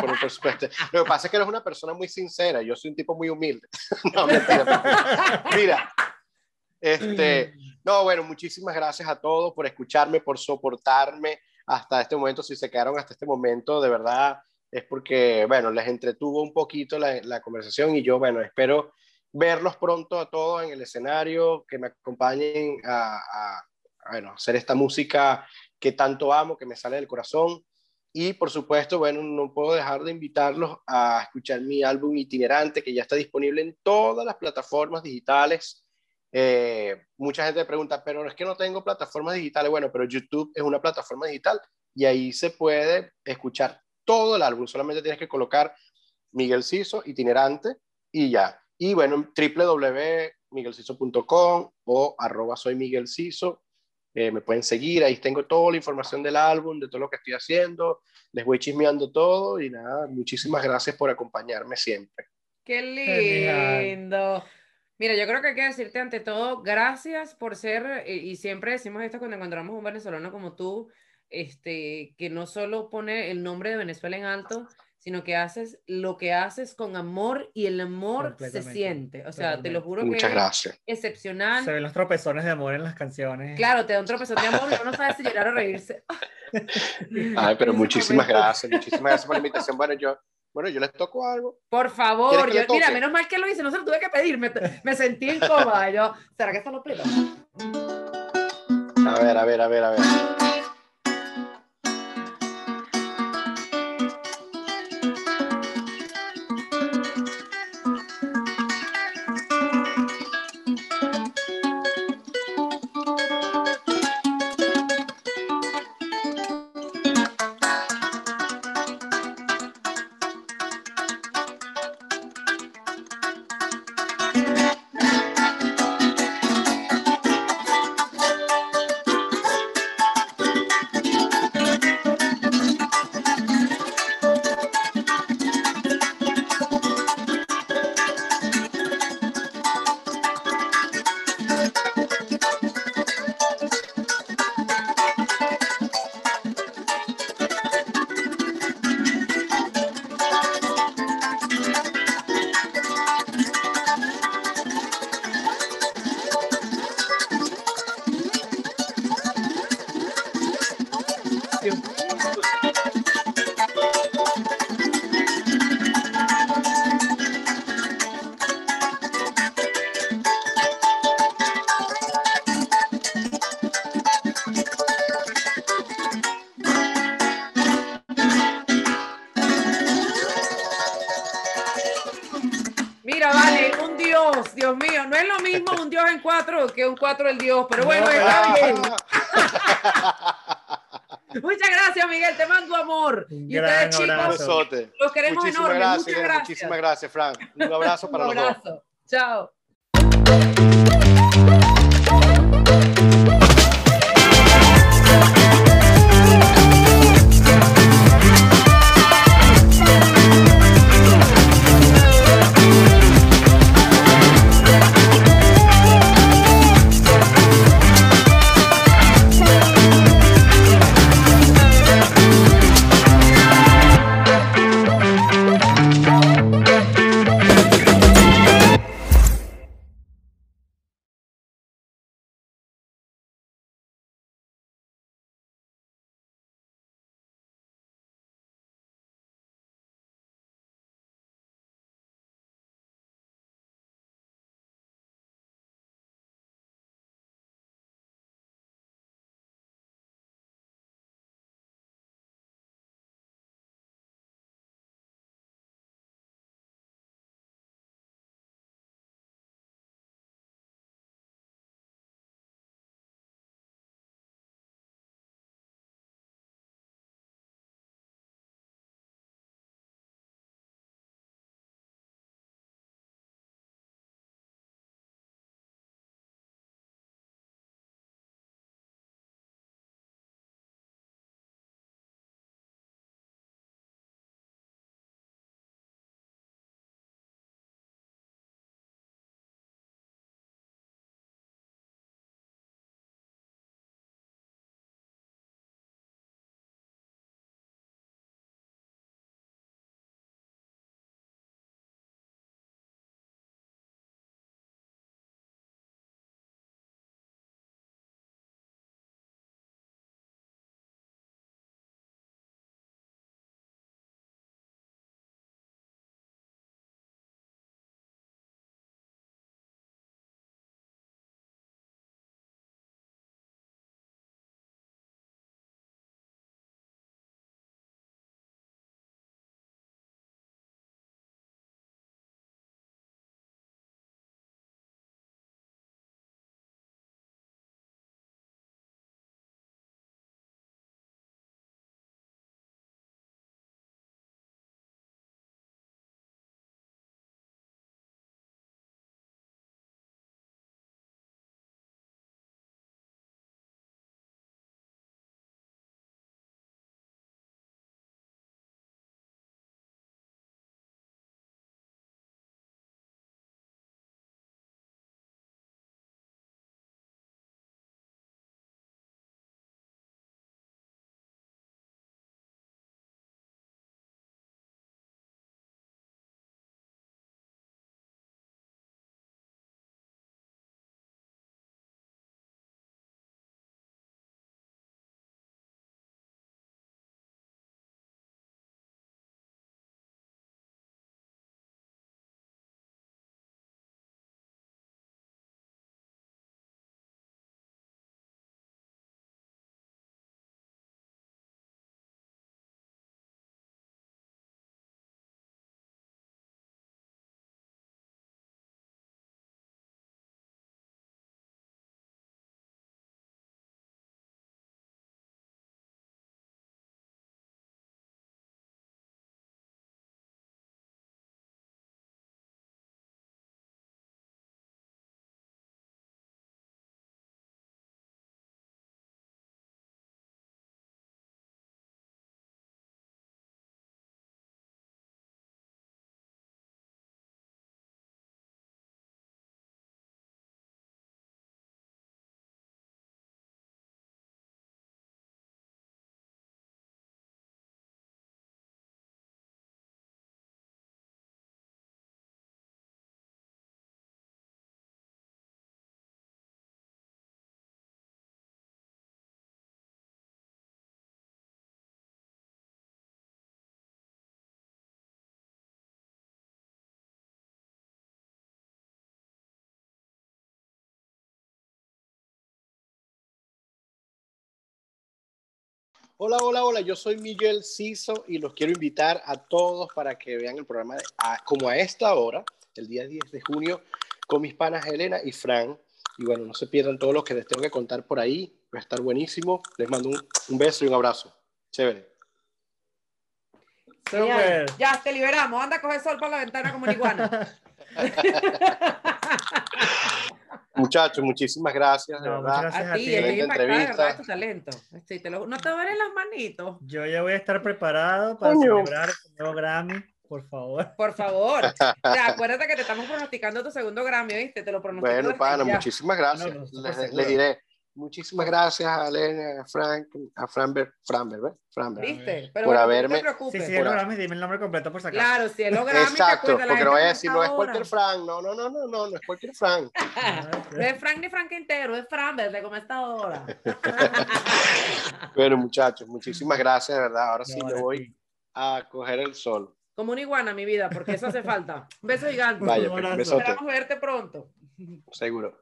por, por supuesto. Lo que pasa es que eres una persona muy sincera. Yo soy un tipo muy humilde. No, mentira, mentira. Mira, este, no, bueno, muchísimas gracias a todos por escucharme, por soportarme hasta este momento. Si se quedaron hasta este momento, de verdad, es porque, bueno, les entretuvo un poquito la, la conversación y yo, bueno, espero verlos pronto a todos en el escenario, que me acompañen a, bueno, hacer esta música que tanto amo, que me sale del corazón. Y por supuesto, bueno, no puedo dejar de invitarlos a escuchar mi álbum itinerante, que ya está disponible en todas las plataformas digitales. Eh, mucha gente pregunta, pero es que no tengo plataformas digitales. Bueno, pero YouTube es una plataforma digital y ahí se puede escuchar todo el álbum. Solamente tienes que colocar Miguel Ciso, itinerante, y ya. Y bueno, www.miguelciso.com o arroba soy Miguel Ciso. Eh, me pueden seguir, ahí tengo toda la información del álbum, de todo lo que estoy haciendo, les voy chismeando todo y nada, muchísimas gracias por acompañarme siempre. Qué lindo. Mira, yo creo que hay que decirte ante todo, gracias por ser, eh, y siempre decimos esto cuando encontramos un venezolano como tú, este, que no solo pone el nombre de Venezuela en alto, sino que haces lo que haces con amor y el amor se siente. O sea, te lo juro que es excepcional. Se ven los tropezones de amor en las canciones. Claro, te da un tropezón de amor y uno no sabe si llorar o reírse. Ay, pero En muchísimas gracias, muchísimas gracias por la invitación. Bueno, yo, bueno, yo les toco algo. Por ¿Quieres favor, yo, mira, menos mal que lo hice, no se lo tuve que pedir, me, me sentí incómoda. Yo, ¿será que esto lo pido? A ver, a ver, a ver, a ver. 4 el Dios, pero bueno, no, está bien. Muchas gracias, Miguel. Te mando amor. Y ustedes, chicos, los queremos muchísimas enormes. Muchas gracias. Muchísimas gracias, Frank. Un abrazo para Un abrazo. Los. Chao. Hola, hola, hola, yo soy Miguel Ciso y los quiero invitar a todos para que vean el programa como a esta hora, el día 10 de junio, con mis panas Elena y Fran. Y bueno, no se pierdan todos los que les tengo que contar por ahí, va a estar buenísimo. Les mando un, un beso y un abrazo. Chévere. Ya, te liberamos. Anda a coger sol por la ventana como una iguana. Muchachos, muchísimas gracias, de verdad. Gracias a, ti, estoy de tu talento. no te duelen las manitos. Yo ya voy a estar preparado para celebrar el nuevo Grammy, por favor. Por favor. acuérdate que te estamos pronosticando tu segundo Grammy, ¿viste? Te lo pronostico. Bueno, pana, muchísimas gracias. les, diré. Muchísimas gracias a Elena, a Frank, a Franber, Franber, ¿ves? Franber. ¿Viste? Pero por haberme. No te preocupes. Sí, sí, por Grammy, dime el nombre completo por sacar. Claro, si el Grammy. Exacto, porque no voy a decir, no es cualquier Frank, no, no, no, no, no, no es cualquier Frank. no es Frank ni Frank entero, es Franber de como esta hora. bueno, muchachos, muchísimas gracias, de verdad. Ahora sí me voy a coger el sol. Como una iguana, mi vida, porque eso hace falta. Un beso gigante. Vaya, pues, Esperamos verte pronto. Seguro.